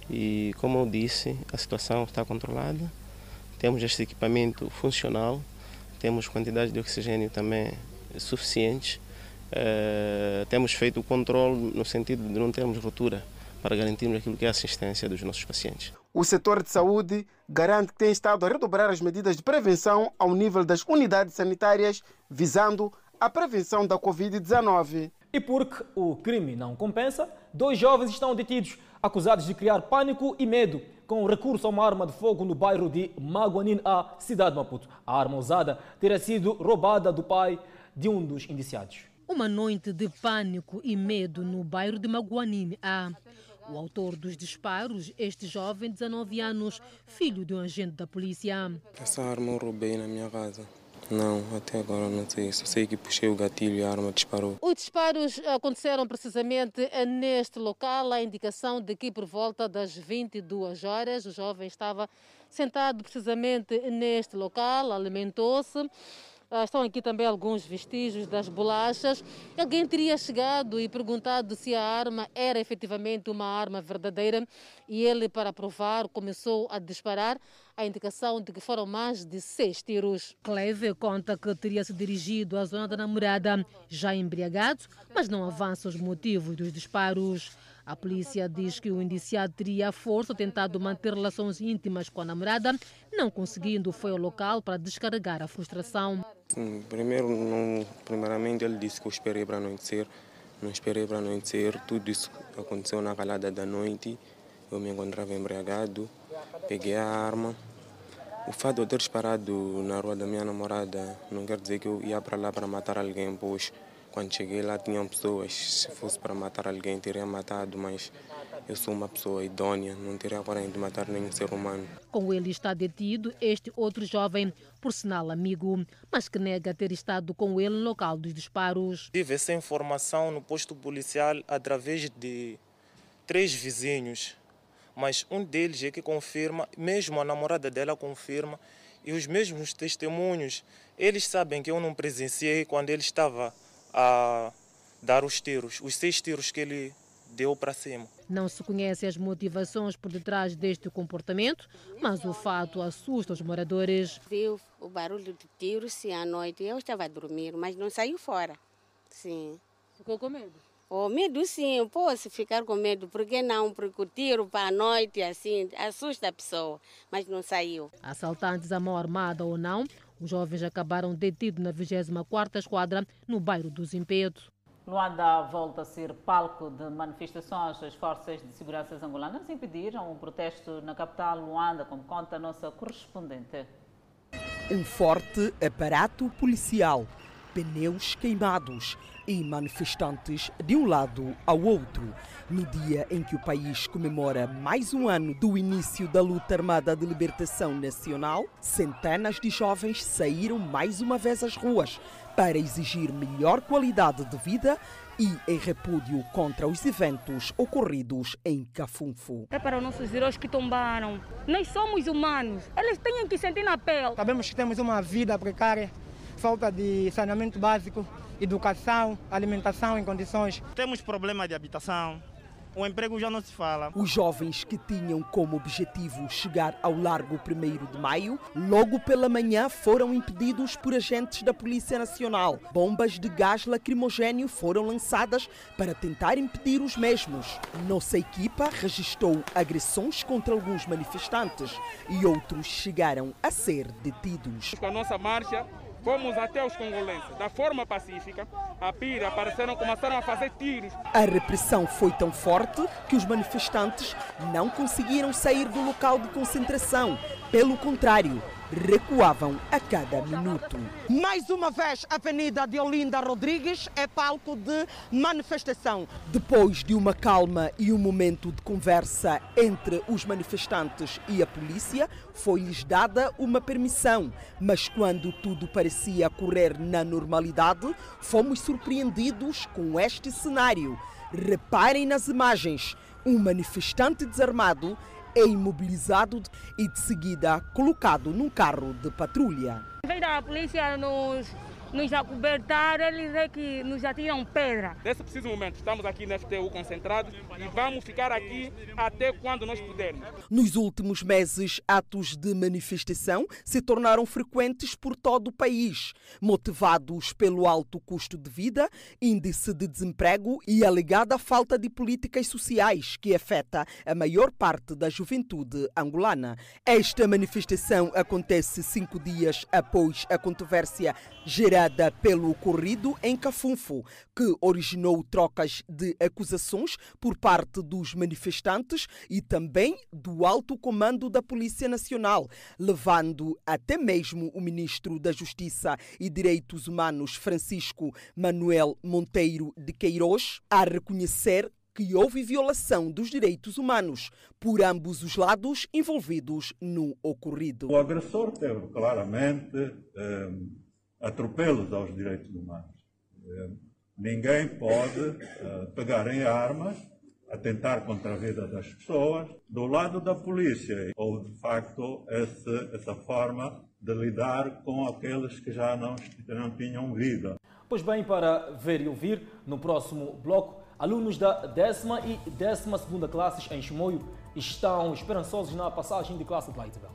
E como eu disse, a situação está controlada. Temos este equipamento funcional temos quantidade de oxigênio também suficientes. Uh, temos feito o controle no sentido de não termos ruptura para garantirmos aquilo que é a assistência dos nossos pacientes. O setor de saúde garante que tem estado a redobrar as medidas de prevenção ao nível das unidades sanitárias, visando a prevenção da Covid-19. E porque o crime não compensa, dois jovens estão detidos, acusados de criar pânico e medo com recurso a uma arma de fogo no bairro de Maguanin, a cidade de Maputo. A arma usada teria sido roubada do pai de um dos indiciados. Uma noite de pânico e medo no bairro de Maguanin, a o autor dos disparos, este jovem de 19 anos, filho de um agente da polícia. Essa arma eu roubei na minha casa. Não, até agora não sei. Só sei que puxei o gatilho e a arma disparou. Os disparos aconteceram precisamente neste local. A indicação de que por volta das 22 horas o jovem estava sentado precisamente neste local, alimentou-se. Ah, estão aqui também alguns vestígios das bolachas. Alguém teria chegado e perguntado se a arma era efetivamente uma arma verdadeira e ele, para provar, começou a disparar a indicação de que foram mais de seis tiros. Cleve conta que teria se dirigido à zona da namorada, já embriagado, mas não avança os motivos dos disparos. A polícia diz que o indiciado teria a força tentado manter relações íntimas com a namorada, não conseguindo foi ao local para descarregar a frustração. Primeiro, não, primeiramente ele disse que eu esperei para anoitecer, não esperei para anoitecer, tudo isso aconteceu na calada da noite, eu me encontrava embriagado, peguei a arma. O fato de eu ter disparado na rua da minha namorada não quer dizer que eu ia para lá para matar alguém, pois quando cheguei lá tinham pessoas, se fosse para matar alguém teria matado, mas eu sou uma pessoa idônea, não teria coragem de matar nenhum ser humano. Com ele está detido este outro jovem, por sinal amigo, mas que nega ter estado com ele no local dos disparos. Tive essa informação no posto policial através de três vizinhos, mas um deles é que confirma, mesmo a namorada dela confirma, e os mesmos testemunhos, eles sabem que eu não presenciei quando ele estava a dar os tiros, os seis tiros que ele deu para cima. Não se conhecem as motivações por detrás deste comportamento, mas o fato assusta os moradores. Viu o barulho de tiros sim à noite. Eu estava a dormir, mas não saiu fora. Sim. Ficou com medo? Oh, medo sim, posso ficar com medo, por que não? Porque o tiro para a noite assim assusta a pessoa, mas não saiu. Assaltantes à mão armada ou não, os jovens acabaram detidos na 24ª Esquadra, no bairro do Zimpeto. Luanda volta a ser palco de manifestações. As forças de segurança angolanas impediram um protesto na capital Luanda, como conta a nossa correspondente. Um forte aparato policial, pneus queimados e manifestantes de um lado ao outro. No dia em que o país comemora mais um ano do início da luta armada de libertação nacional, centenas de jovens saíram mais uma vez às ruas para exigir melhor qualidade de vida e em repúdio contra os eventos ocorridos em Cafunfo. É para os nossos heróis que tombaram. Nós somos humanos, eles têm que sentir na pele. Sabemos que temos uma vida precária, falta de saneamento básico, educação, alimentação em condições. Temos problema de habitação, o emprego já não se fala. Os jovens que tinham como objetivo chegar ao Largo 1 de Maio, logo pela manhã foram impedidos por agentes da Polícia Nacional. Bombas de gás lacrimogênio foram lançadas para tentar impedir os mesmos. Nossa equipa registrou agressões contra alguns manifestantes e outros chegaram a ser detidos. Com a nossa marcha, Fomos até os congolenses, da forma pacífica, a pira apareceram, começaram a fazer tiros. A repressão foi tão forte que os manifestantes não conseguiram sair do local de concentração. Pelo contrário, recuavam a cada minuto. Mais uma vez, a Avenida de Olinda Rodrigues é palco de manifestação. Depois de uma calma e um momento de conversa entre os manifestantes e a polícia, foi-lhes dada uma permissão. Mas quando tudo parecia correr na normalidade, fomos surpreendidos com este cenário. Reparem nas imagens. Um manifestante desarmado é imobilizado e de seguida colocado num carro de patrulha. Polícia nos, nos acobertar, eles é que nos atiram pedra. Nesse preciso momento, estamos aqui na FTU concentrados e vamos ficar aqui até quando nós pudermos. Nos últimos meses, atos de manifestação se tornaram frequentes por todo o país, motivados pelo alto custo de vida, índice de desemprego e alegada falta de políticas sociais que afeta a maior parte da juventude angolana. Esta manifestação acontece cinco dias após a controvérsia gerada pelo ocorrido em Cafunfo, que originou trocas de acusações por parte dos manifestantes e também do alto comando da Polícia Nacional, levando até mesmo o ministro da Justiça e Direitos Humanos, Francisco Manuel Monteiro de Queiroz, a reconhecer que houve violação dos direitos humanos por ambos os lados envolvidos no ocorrido. O agressor teve claramente eh, atropelos aos direitos humanos. Eh, ninguém pode eh, pegar em armas, atentar contra a vida das pessoas. Do lado da polícia, houve de facto esse, essa forma de lidar com aqueles que já não, não tinham vida. Pois bem, para ver e ouvir, no próximo bloco, alunos da décima e décima segunda classes em Chimoio estão esperançosos na passagem de classe de Leitebel.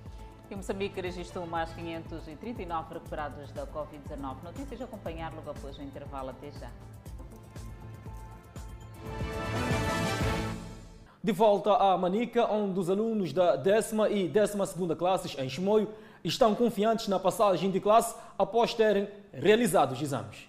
Em Moçambique registrou mais 539 recuperados da Covid-19. Notícias a acompanhar logo após o intervalo. Até já. De volta à Manica, onde os alunos da décima e décima segunda classes em Chimoio estão confiantes na passagem de classe após terem realizado os exames.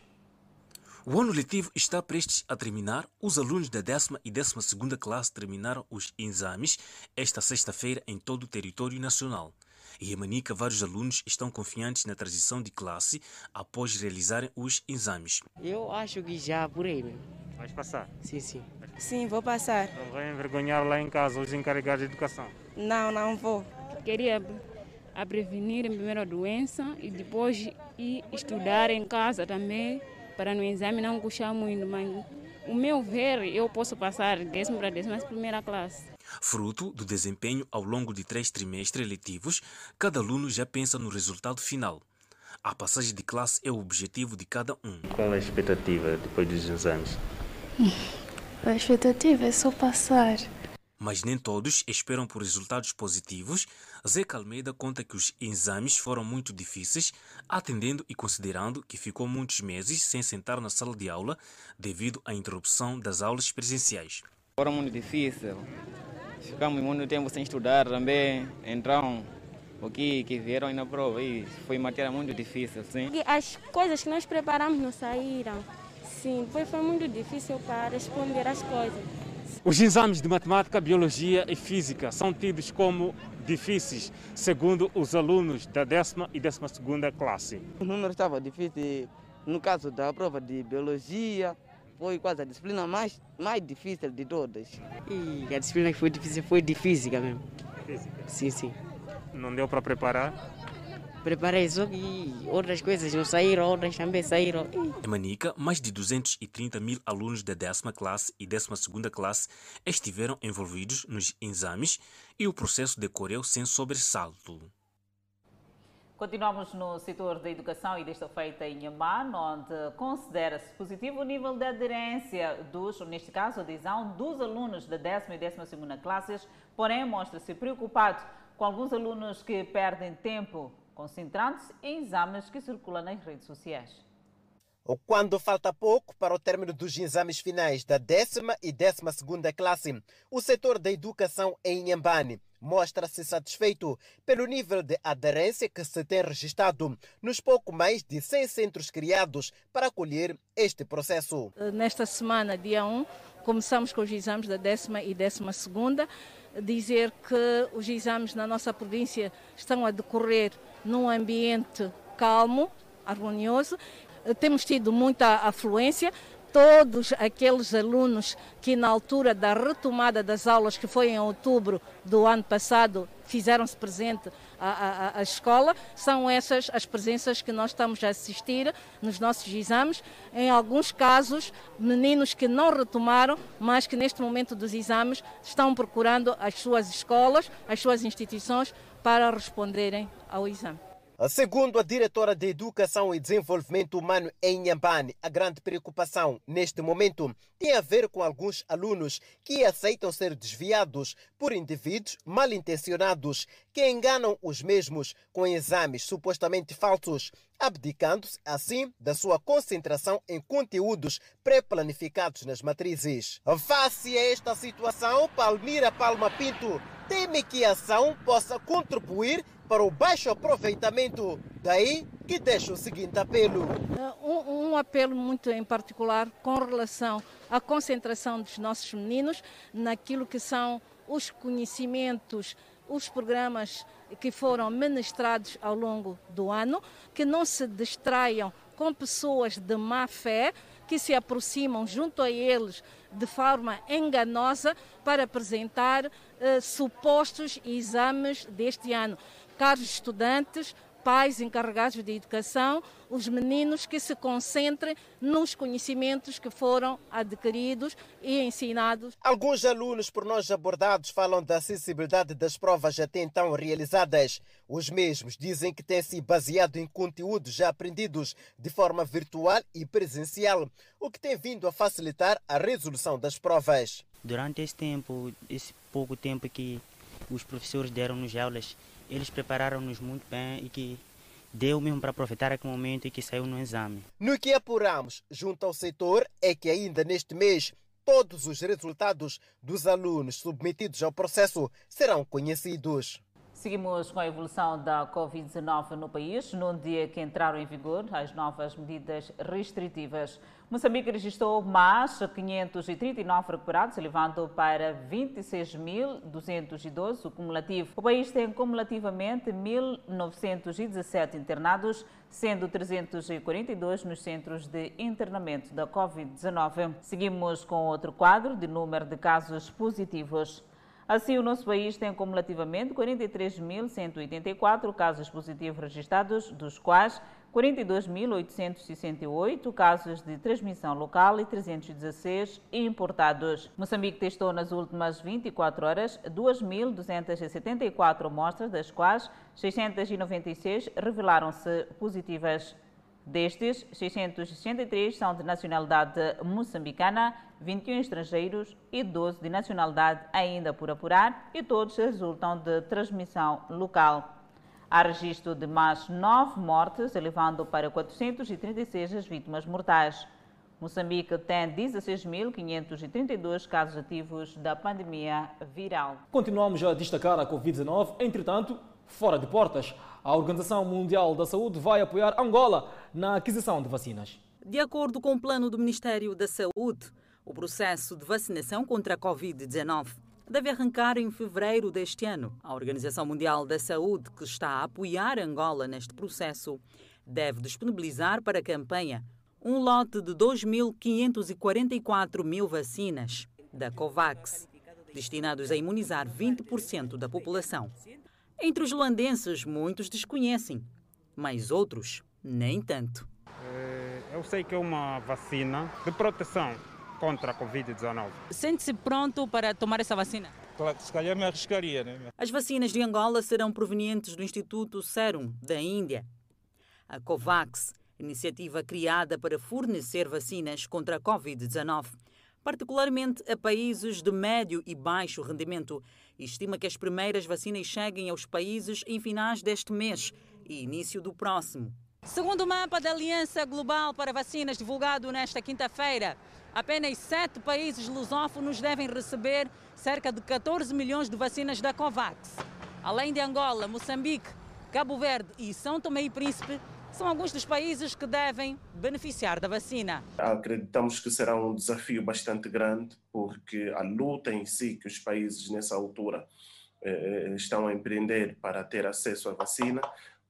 O ano letivo está prestes a terminar. Os alunos da décima e décima segunda classe terminaram os exames esta sexta-feira em todo o território nacional. E em Manica, vários alunos estão confiantes na transição de classe após realizarem os exames. Eu acho que já por aí. Mesmo. Vais passar? Sim, sim. Sim, vou passar. Não vai envergonhar lá em casa os encarregados de educação? Não, não vou. Queria a prevenir primeiro a doença e depois ir estudar em casa também para no exame não puxar muito, mas o meu ver eu posso passar décimo para décima primeira classe. Fruto do desempenho ao longo de três trimestres letivos, cada aluno já pensa no resultado final. A passagem de classe é o objetivo de cada um. Qual é a expectativa depois dos exames? A expectativa é só passar. Mas nem todos esperam por resultados positivos. Zeca Almeida conta que os exames foram muito difíceis, atendendo e considerando que ficou muitos meses sem sentar na sala de aula devido à interrupção das aulas presenciais. Foram muito difícil. Ficamos muito tempo sem estudar também. Então, o que, que vieram na prova aí foi matéria muito difícil, sim. As coisas que nós preparamos não saíram. Sim, foi, foi muito difícil para responder as coisas. Os exames de matemática, biologia e física são tidos como difíceis, segundo os alunos da décima e décima segunda classe. O número estava difícil. No caso da prova de biologia, foi quase a disciplina mais, mais difícil de todas. E a disciplina que foi difícil foi de física mesmo. Física? Sim, sim. Não deu para preparar? Preparei, só que outras coisas não saíram, outras também saíram. Em Manica, mais de 230 mil alunos da décima classe e décima segunda classe estiveram envolvidos nos exames e o processo decorreu sem sobressalto. Continuamos no setor da educação e desta feita em Yaman, onde considera-se positivo o nível de aderência dos, neste caso, a adesão dos alunos da décima e décima segunda classes, porém mostra-se preocupado com alguns alunos que perdem tempo concentrando-se em exames que circulam nas redes sociais. Quando falta pouco para o término dos exames finais da décima e décima segunda classe, o setor da educação em Inhambane mostra-se satisfeito pelo nível de aderência que se tem registrado nos pouco mais de 100 centros criados para acolher este processo. Nesta semana, dia 1, começamos com os exames da décima e décima segunda. Dizer que os exames na nossa província estão a decorrer num ambiente calmo, harmonioso. Temos tido muita afluência. Todos aqueles alunos que, na altura da retomada das aulas, que foi em outubro do ano passado, fizeram-se presente à, à, à, escola, são essas as presenças que nós estamos a assistir nos nossos exames. Em alguns casos, meninos que não retomaram, mas que neste momento dos exames estão procurando as suas escolas, as suas instituições para responderem ao exame. Segundo a diretora de Educação e Desenvolvimento Humano em Nhambane, a grande preocupação neste momento tem a ver com alguns alunos que aceitam ser desviados por indivíduos mal intencionados que enganam os mesmos com exames supostamente falsos, abdicando-se assim da sua concentração em conteúdos pré-planificados nas matrizes. Face a esta situação, Palmira Palma Pinto teme que a ação possa contribuir para o baixo aproveitamento. Daí que deixa o seguinte apelo. Um, um, apelo muito em particular com relação à concentração dos nossos meninos naquilo que são os conhecimentos, os programas que foram ministrados ao longo do ano, que não se distraiam com pessoas de má fé que se aproximam junto a eles de forma enganosa para apresentar eh, supostos exames deste ano. Caros estudantes, pais encarregados de educação, os meninos que se concentrem nos conhecimentos que foram adquiridos e ensinados. Alguns alunos por nós abordados falam da acessibilidade das provas até então realizadas. Os mesmos dizem que têm se baseado em conteúdos já aprendidos de forma virtual e presencial, o que tem vindo a facilitar a resolução das provas. Durante esse tempo, esse pouco tempo que os professores deram-nos aulas, eles prepararam-nos muito bem e que deu mesmo para aproveitar aquele momento e que saiu no exame. No que apuramos junto ao setor é que ainda neste mês todos os resultados dos alunos submetidos ao processo serão conhecidos. Seguimos com a evolução da Covid-19 no país, num dia que entraram em vigor as novas medidas restritivas. Moçambique registrou mais 539 recuperados, elevando para 26.212 o cumulativo. O país tem cumulativamente 1.917 internados, sendo 342 nos centros de internamento da Covid-19. Seguimos com outro quadro de número de casos positivos. Assim, o nosso país tem cumulativamente 43.184 casos positivos registrados, dos quais 42.868 casos de transmissão local e 316 importados. Moçambique testou nas últimas 24 horas 2.274 amostras, das quais 696 revelaram-se positivas. Destes, 663 são de nacionalidade moçambicana, 21 estrangeiros e 12 de nacionalidade ainda por apurar e todos resultam de transmissão local. Há registro de mais 9 mortes, elevando para 436 as vítimas mortais. Moçambique tem 16.532 casos ativos da pandemia viral. Continuamos a destacar a Covid-19, entretanto, fora de portas. A Organização Mundial da Saúde vai apoiar Angola na aquisição de vacinas. De acordo com o plano do Ministério da Saúde, o processo de vacinação contra a Covid-19 deve arrancar em fevereiro deste ano. A Organização Mundial da Saúde, que está a apoiar Angola neste processo, deve disponibilizar para a campanha um lote de 2.544 mil vacinas da COVAX, destinados a imunizar 20% da população. Entre os luandenses, muitos desconhecem mas outros nem tanto. É, eu sei que é uma vacina de proteção contra a Covid-19. Sente-se pronto para tomar essa vacina? Claro, se calhar me arriscaria, né? As vacinas de Angola serão provenientes do Instituto Serum, da Índia. A COVAX, iniciativa criada para fornecer vacinas contra a Covid-19, particularmente a países de médio e baixo rendimento, estima que as primeiras vacinas cheguem aos países em finais deste mês e início do próximo. Segundo o mapa da Aliança Global para Vacinas divulgado nesta quinta-feira, apenas sete países lusófonos devem receber cerca de 14 milhões de vacinas da COVAX. Além de Angola, Moçambique, Cabo Verde e São Tomé e Príncipe, são alguns dos países que devem beneficiar da vacina. Acreditamos que será um desafio bastante grande, porque a luta em si que os países nessa altura eh, estão a empreender para ter acesso à vacina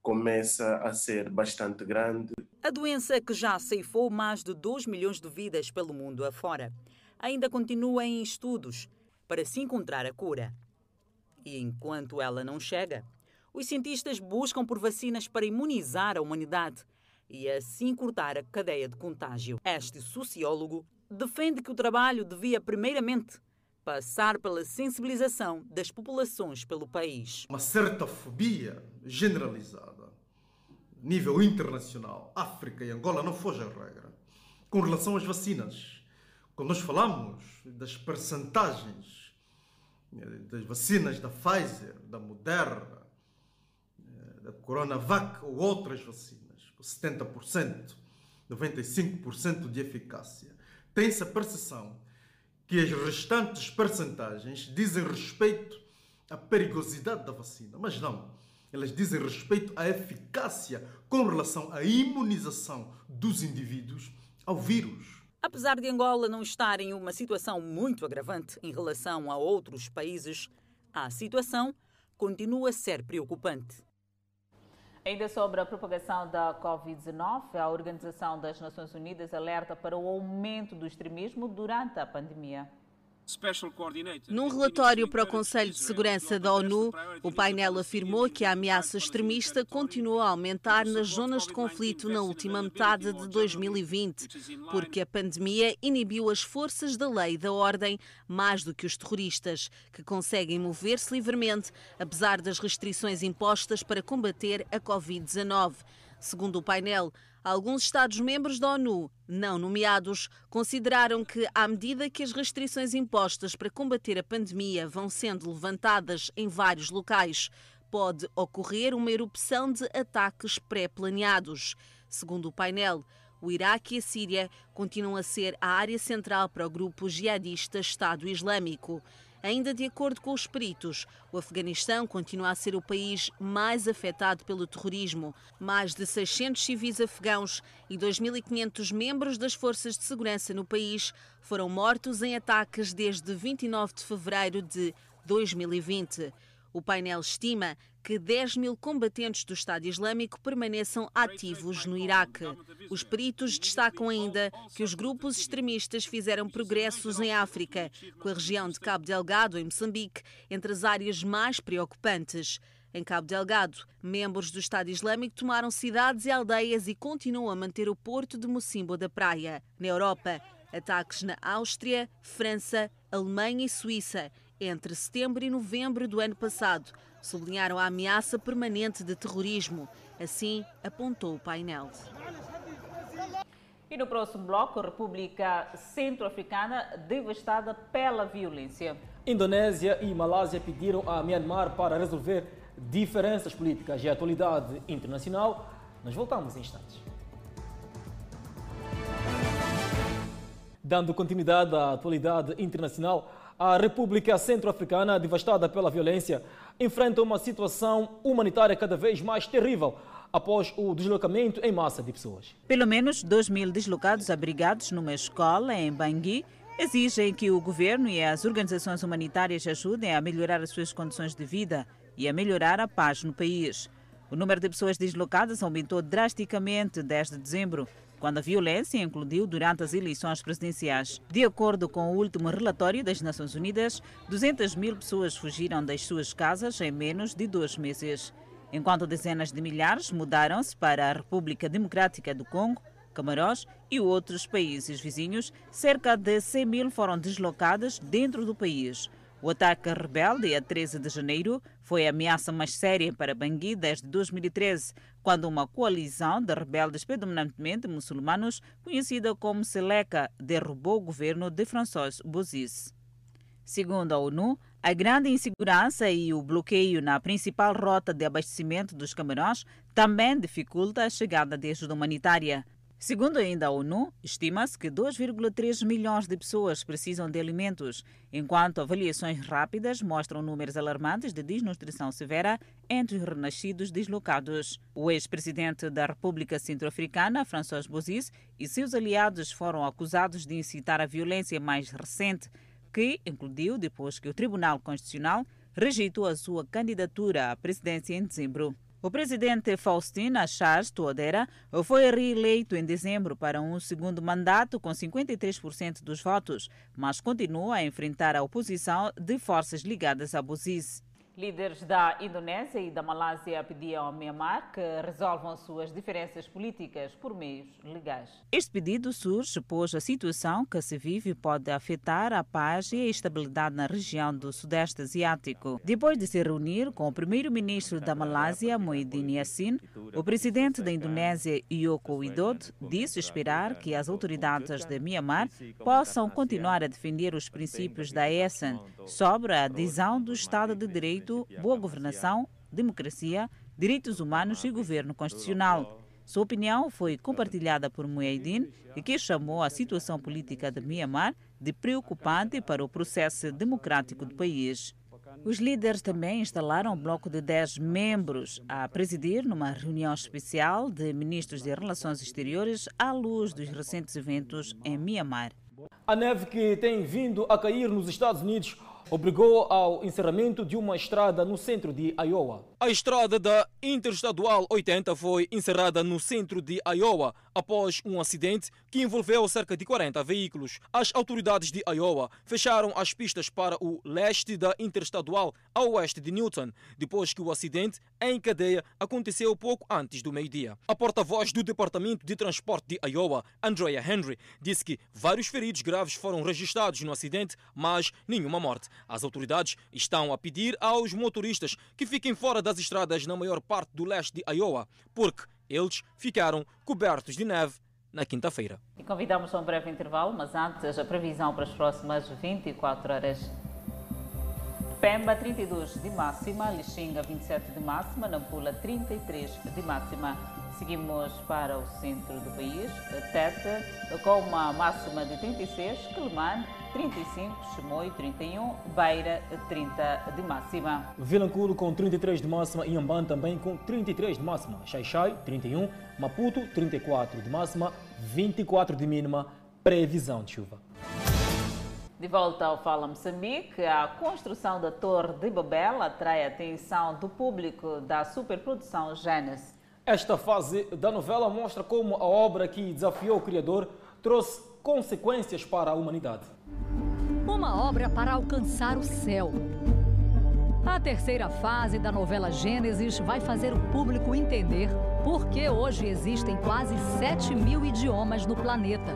começa a ser bastante grande. A doença que já ceifou mais de 2 milhões de vidas pelo mundo afora ainda continua em estudos para se encontrar a cura. E enquanto ela não chega, os cientistas buscam por vacinas para imunizar a humanidade e assim cortar a cadeia de contágio. Este sociólogo defende que o trabalho devia, primeiramente, passar pela sensibilização das populações pelo país. Uma certa fobia generalizada, nível internacional, África e Angola não foge a regra. Com relação às vacinas, quando nós falamos das percentagens eh, das vacinas da Pfizer, da Moderna, da Coronavac ou outras vacinas, 70%, 95% de eficácia, tem-se a percepção que as restantes percentagens dizem respeito à perigosidade da vacina, mas não. Elas dizem respeito à eficácia com relação à imunização dos indivíduos ao vírus. Apesar de Angola não estar em uma situação muito agravante em relação a outros países, a situação continua a ser preocupante. Ainda sobre a propagação da Covid-19, a Organização das Nações Unidas alerta para o aumento do extremismo durante a pandemia. Num relatório para o Conselho de Segurança da ONU, o painel afirmou que a ameaça extremista continuou a aumentar nas zonas de conflito na última metade de 2020, porque a pandemia inibiu as forças da lei e da ordem mais do que os terroristas, que conseguem mover-se livremente, apesar das restrições impostas para combater a Covid-19. Segundo o painel, Alguns Estados-membros da ONU, não nomeados, consideraram que, à medida que as restrições impostas para combater a pandemia vão sendo levantadas em vários locais, pode ocorrer uma erupção de ataques pré-planeados. Segundo o painel, o Iraque e a Síria continuam a ser a área central para o grupo jihadista Estado Islâmico. Ainda de acordo com os peritos, o Afeganistão continua a ser o país mais afetado pelo terrorismo. Mais de 600 civis afegãos e 2.500 membros das forças de segurança no país foram mortos em ataques desde 29 de fevereiro de 2020. O painel estima que 10 mil combatentes do Estado Islâmico permaneçam ativos no Iraque. Os peritos destacam ainda que os grupos extremistas fizeram progressos em África, com a região de Cabo Delgado, em Moçambique, entre as áreas mais preocupantes. Em Cabo Delgado, membros do Estado Islâmico tomaram cidades e aldeias e continuam a manter o porto de Mocimbo da Praia. Na Europa, ataques na Áustria, França, Alemanha e Suíça entre setembro e novembro do ano passado, sublinharam a ameaça permanente de terrorismo. Assim apontou o painel. E no próximo bloco, República Centro-Africana devastada pela violência. Indonésia e Malásia pediram a Myanmar para resolver diferenças políticas e a atualidade internacional. Nós voltamos em instantes. Dando continuidade à atualidade internacional, a República Centro-Africana, devastada pela violência, enfrenta uma situação humanitária cada vez mais terrível após o deslocamento em massa de pessoas. Pelo menos 2 mil deslocados abrigados numa escola em Bangui exigem que o governo e as organizações humanitárias ajudem a melhorar as suas condições de vida e a melhorar a paz no país. O número de pessoas deslocadas aumentou drasticamente desde dezembro, quando a violência incluiu durante as eleições presidenciais. De acordo com o último relatório das Nações Unidas, 200 mil pessoas fugiram das suas casas em menos de dois meses. enquanto dezenas de milhares mudaram-se para a República Democrática do Congo, Camarões e outros países vizinhos, cerca de 100 mil foram deslocados dentro do país. O ataque rebelde, a 13 de janeiro, foi a ameaça mais séria para Bangui desde 2013, quando uma coalizão de rebeldes predominantemente muçulmanos, conhecida como Seleka, derrubou o governo de François Bozis. Segundo a ONU, a grande insegurança e o bloqueio na principal rota de abastecimento dos Camarões também dificulta a chegada de ajuda humanitária. Segundo ainda a ONU, estima-se que 2,3 milhões de pessoas precisam de alimentos, enquanto avaliações rápidas mostram números alarmantes de desnutrição severa entre os renascidos deslocados. O ex-presidente da República Centro-Africana, François Bozis, e seus aliados foram acusados de incitar a violência mais recente, que incluiu depois que o Tribunal Constitucional rejeitou a sua candidatura à presidência em dezembro. O presidente Faustino Achaz Tuadera foi reeleito em dezembro para um segundo mandato com 53% dos votos, mas continua a enfrentar a oposição de forças ligadas a Bozis. Líderes da Indonésia e da Malásia pediam ao Myanmar que resolvam suas diferenças políticas por meios legais. Este pedido surge pois a situação que se vive pode afetar a paz e a estabilidade na região do Sudeste Asiático. Depois de se reunir com o primeiro-ministro da Malásia, Muhyiddin Yassin, o presidente da Indonésia, Yoko Widodo, disse esperar que as autoridades de Myanmar possam continuar a defender os princípios da ESAN sobre a adesão do Estado de Direito boa governação, democracia, direitos humanos e governo constitucional. Sua opinião foi compartilhada por Muhyiddin, que chamou a situação política de Myanmar de preocupante para o processo democrático do país. Os líderes também instalaram um bloco de 10 membros a presidir numa reunião especial de ministros de Relações Exteriores à luz dos recentes eventos em Myanmar. A neve que tem vindo a cair nos Estados Unidos obrigou ao encerramento de uma estrada no centro de Iowa. A estrada da Interestadual 80 foi encerrada no centro de Iowa após um acidente que envolveu cerca de 40 veículos. As autoridades de Iowa fecharam as pistas para o leste da Interestadual a oeste de Newton, depois que o acidente em cadeia aconteceu pouco antes do meio-dia. A porta-voz do Departamento de Transporte de Iowa, Andrea Henry, disse que vários feridos graves foram registrados no acidente, mas nenhuma morte. As autoridades estão a pedir aos motoristas que fiquem fora das estradas na maior parte do leste de Iowa, porque eles ficaram cobertos de neve na quinta-feira. E convidamos a um breve intervalo, mas antes a previsão para as próximas 24 horas. Pemba 32 de máxima, Lixinga 27 de máxima, Nampula 33 de máxima. Seguimos para o centro do país, Tete com uma máxima de 36, Quelimane 35, Chimoio 31, Beira 30 de máxima. Vilanculo com 33 de máxima e Amban também com 33 de máxima. Xaixai 31, Maputo 34 de máxima, 24 de mínima, previsão de chuva. De volta ao Fala Moçambique, a construção da Torre de Babel atrai a atenção do público da superprodução Gênesis. Esta fase da novela mostra como a obra que desafiou o criador trouxe consequências para a humanidade. Uma obra para alcançar o céu. A terceira fase da novela Gênesis vai fazer o público entender por que hoje existem quase 7 mil idiomas no planeta.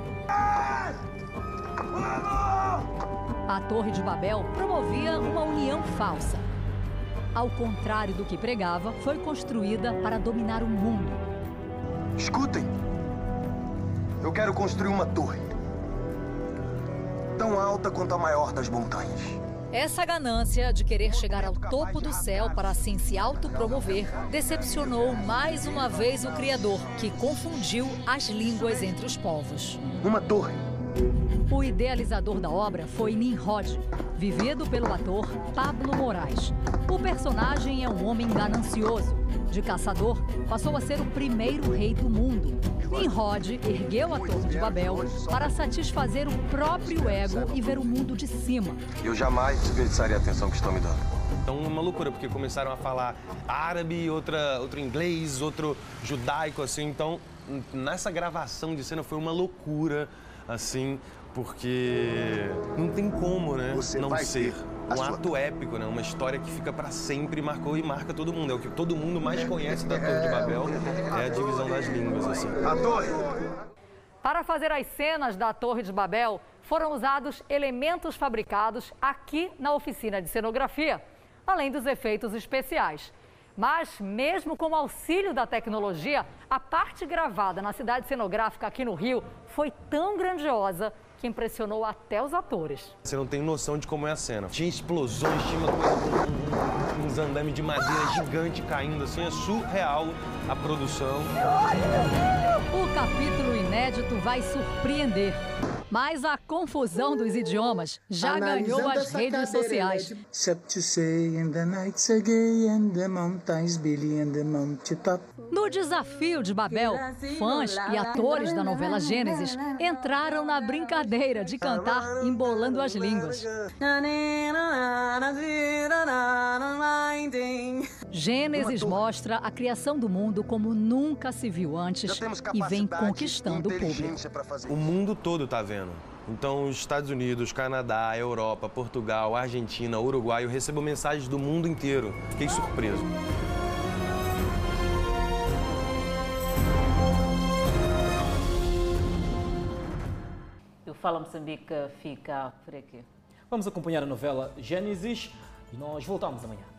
A Torre de Babel promovia uma união falsa. Ao contrário do que pregava, foi construída para dominar o mundo. Escutem! Eu quero construir uma torre. Tão alta quanto a maior das montanhas. Essa ganância de querer chegar ao topo do céu para assim se autopromover decepcionou mais uma vez o Criador, que confundiu as línguas entre os povos. Uma torre o idealizador da obra foi Nimrod, vivido pelo ator Pablo Moraes. O personagem é um homem ganancioso. De caçador, passou a ser o primeiro rei do mundo. Nimrod ergueu a Torre de Babel para satisfazer o próprio ego e ver o mundo de cima. Eu jamais desperdiçaria a atenção que estão me dando. Então, uma loucura, porque começaram a falar árabe, outra, outro inglês, outro judaico, assim. Então, nessa gravação de cena foi uma loucura, assim, porque não tem como, né? Você não vai ser. Ter um ato épico, né? Uma história que fica para sempre, marcou e marca todo mundo. É o que todo mundo mais conhece da Torre de Babel, é a divisão das línguas, assim. A torre! Para fazer as cenas da Torre de Babel, foram usados elementos fabricados aqui na oficina de cenografia, além dos efeitos especiais. Mas, mesmo com o auxílio da tecnologia, a parte gravada na cidade cenográfica aqui no Rio foi tão grandiosa que impressionou até os atores. Você não tem noção de como é a cena. Tinha explosões, tinha uma coisa, um, uns andames de madeira gigante caindo, assim, é surreal a produção. O capítulo inédito vai surpreender. Mas a confusão dos idiomas já ganhou as redes sociais. No desafio de Babel, fãs e atores da novela Gênesis entraram na brincadeira de cantar embolando as línguas. Gênesis mostra a criação do mundo como nunca se viu antes e vem conquistando o público. O mundo todo está vendo. Então, os Estados Unidos, Canadá, Europa, Portugal, Argentina, Uruguai, eu recebo mensagens do mundo inteiro. Fiquei surpreso. O Fala Moçambique fica por aqui. Vamos acompanhar a novela Gênesis e nós voltamos amanhã.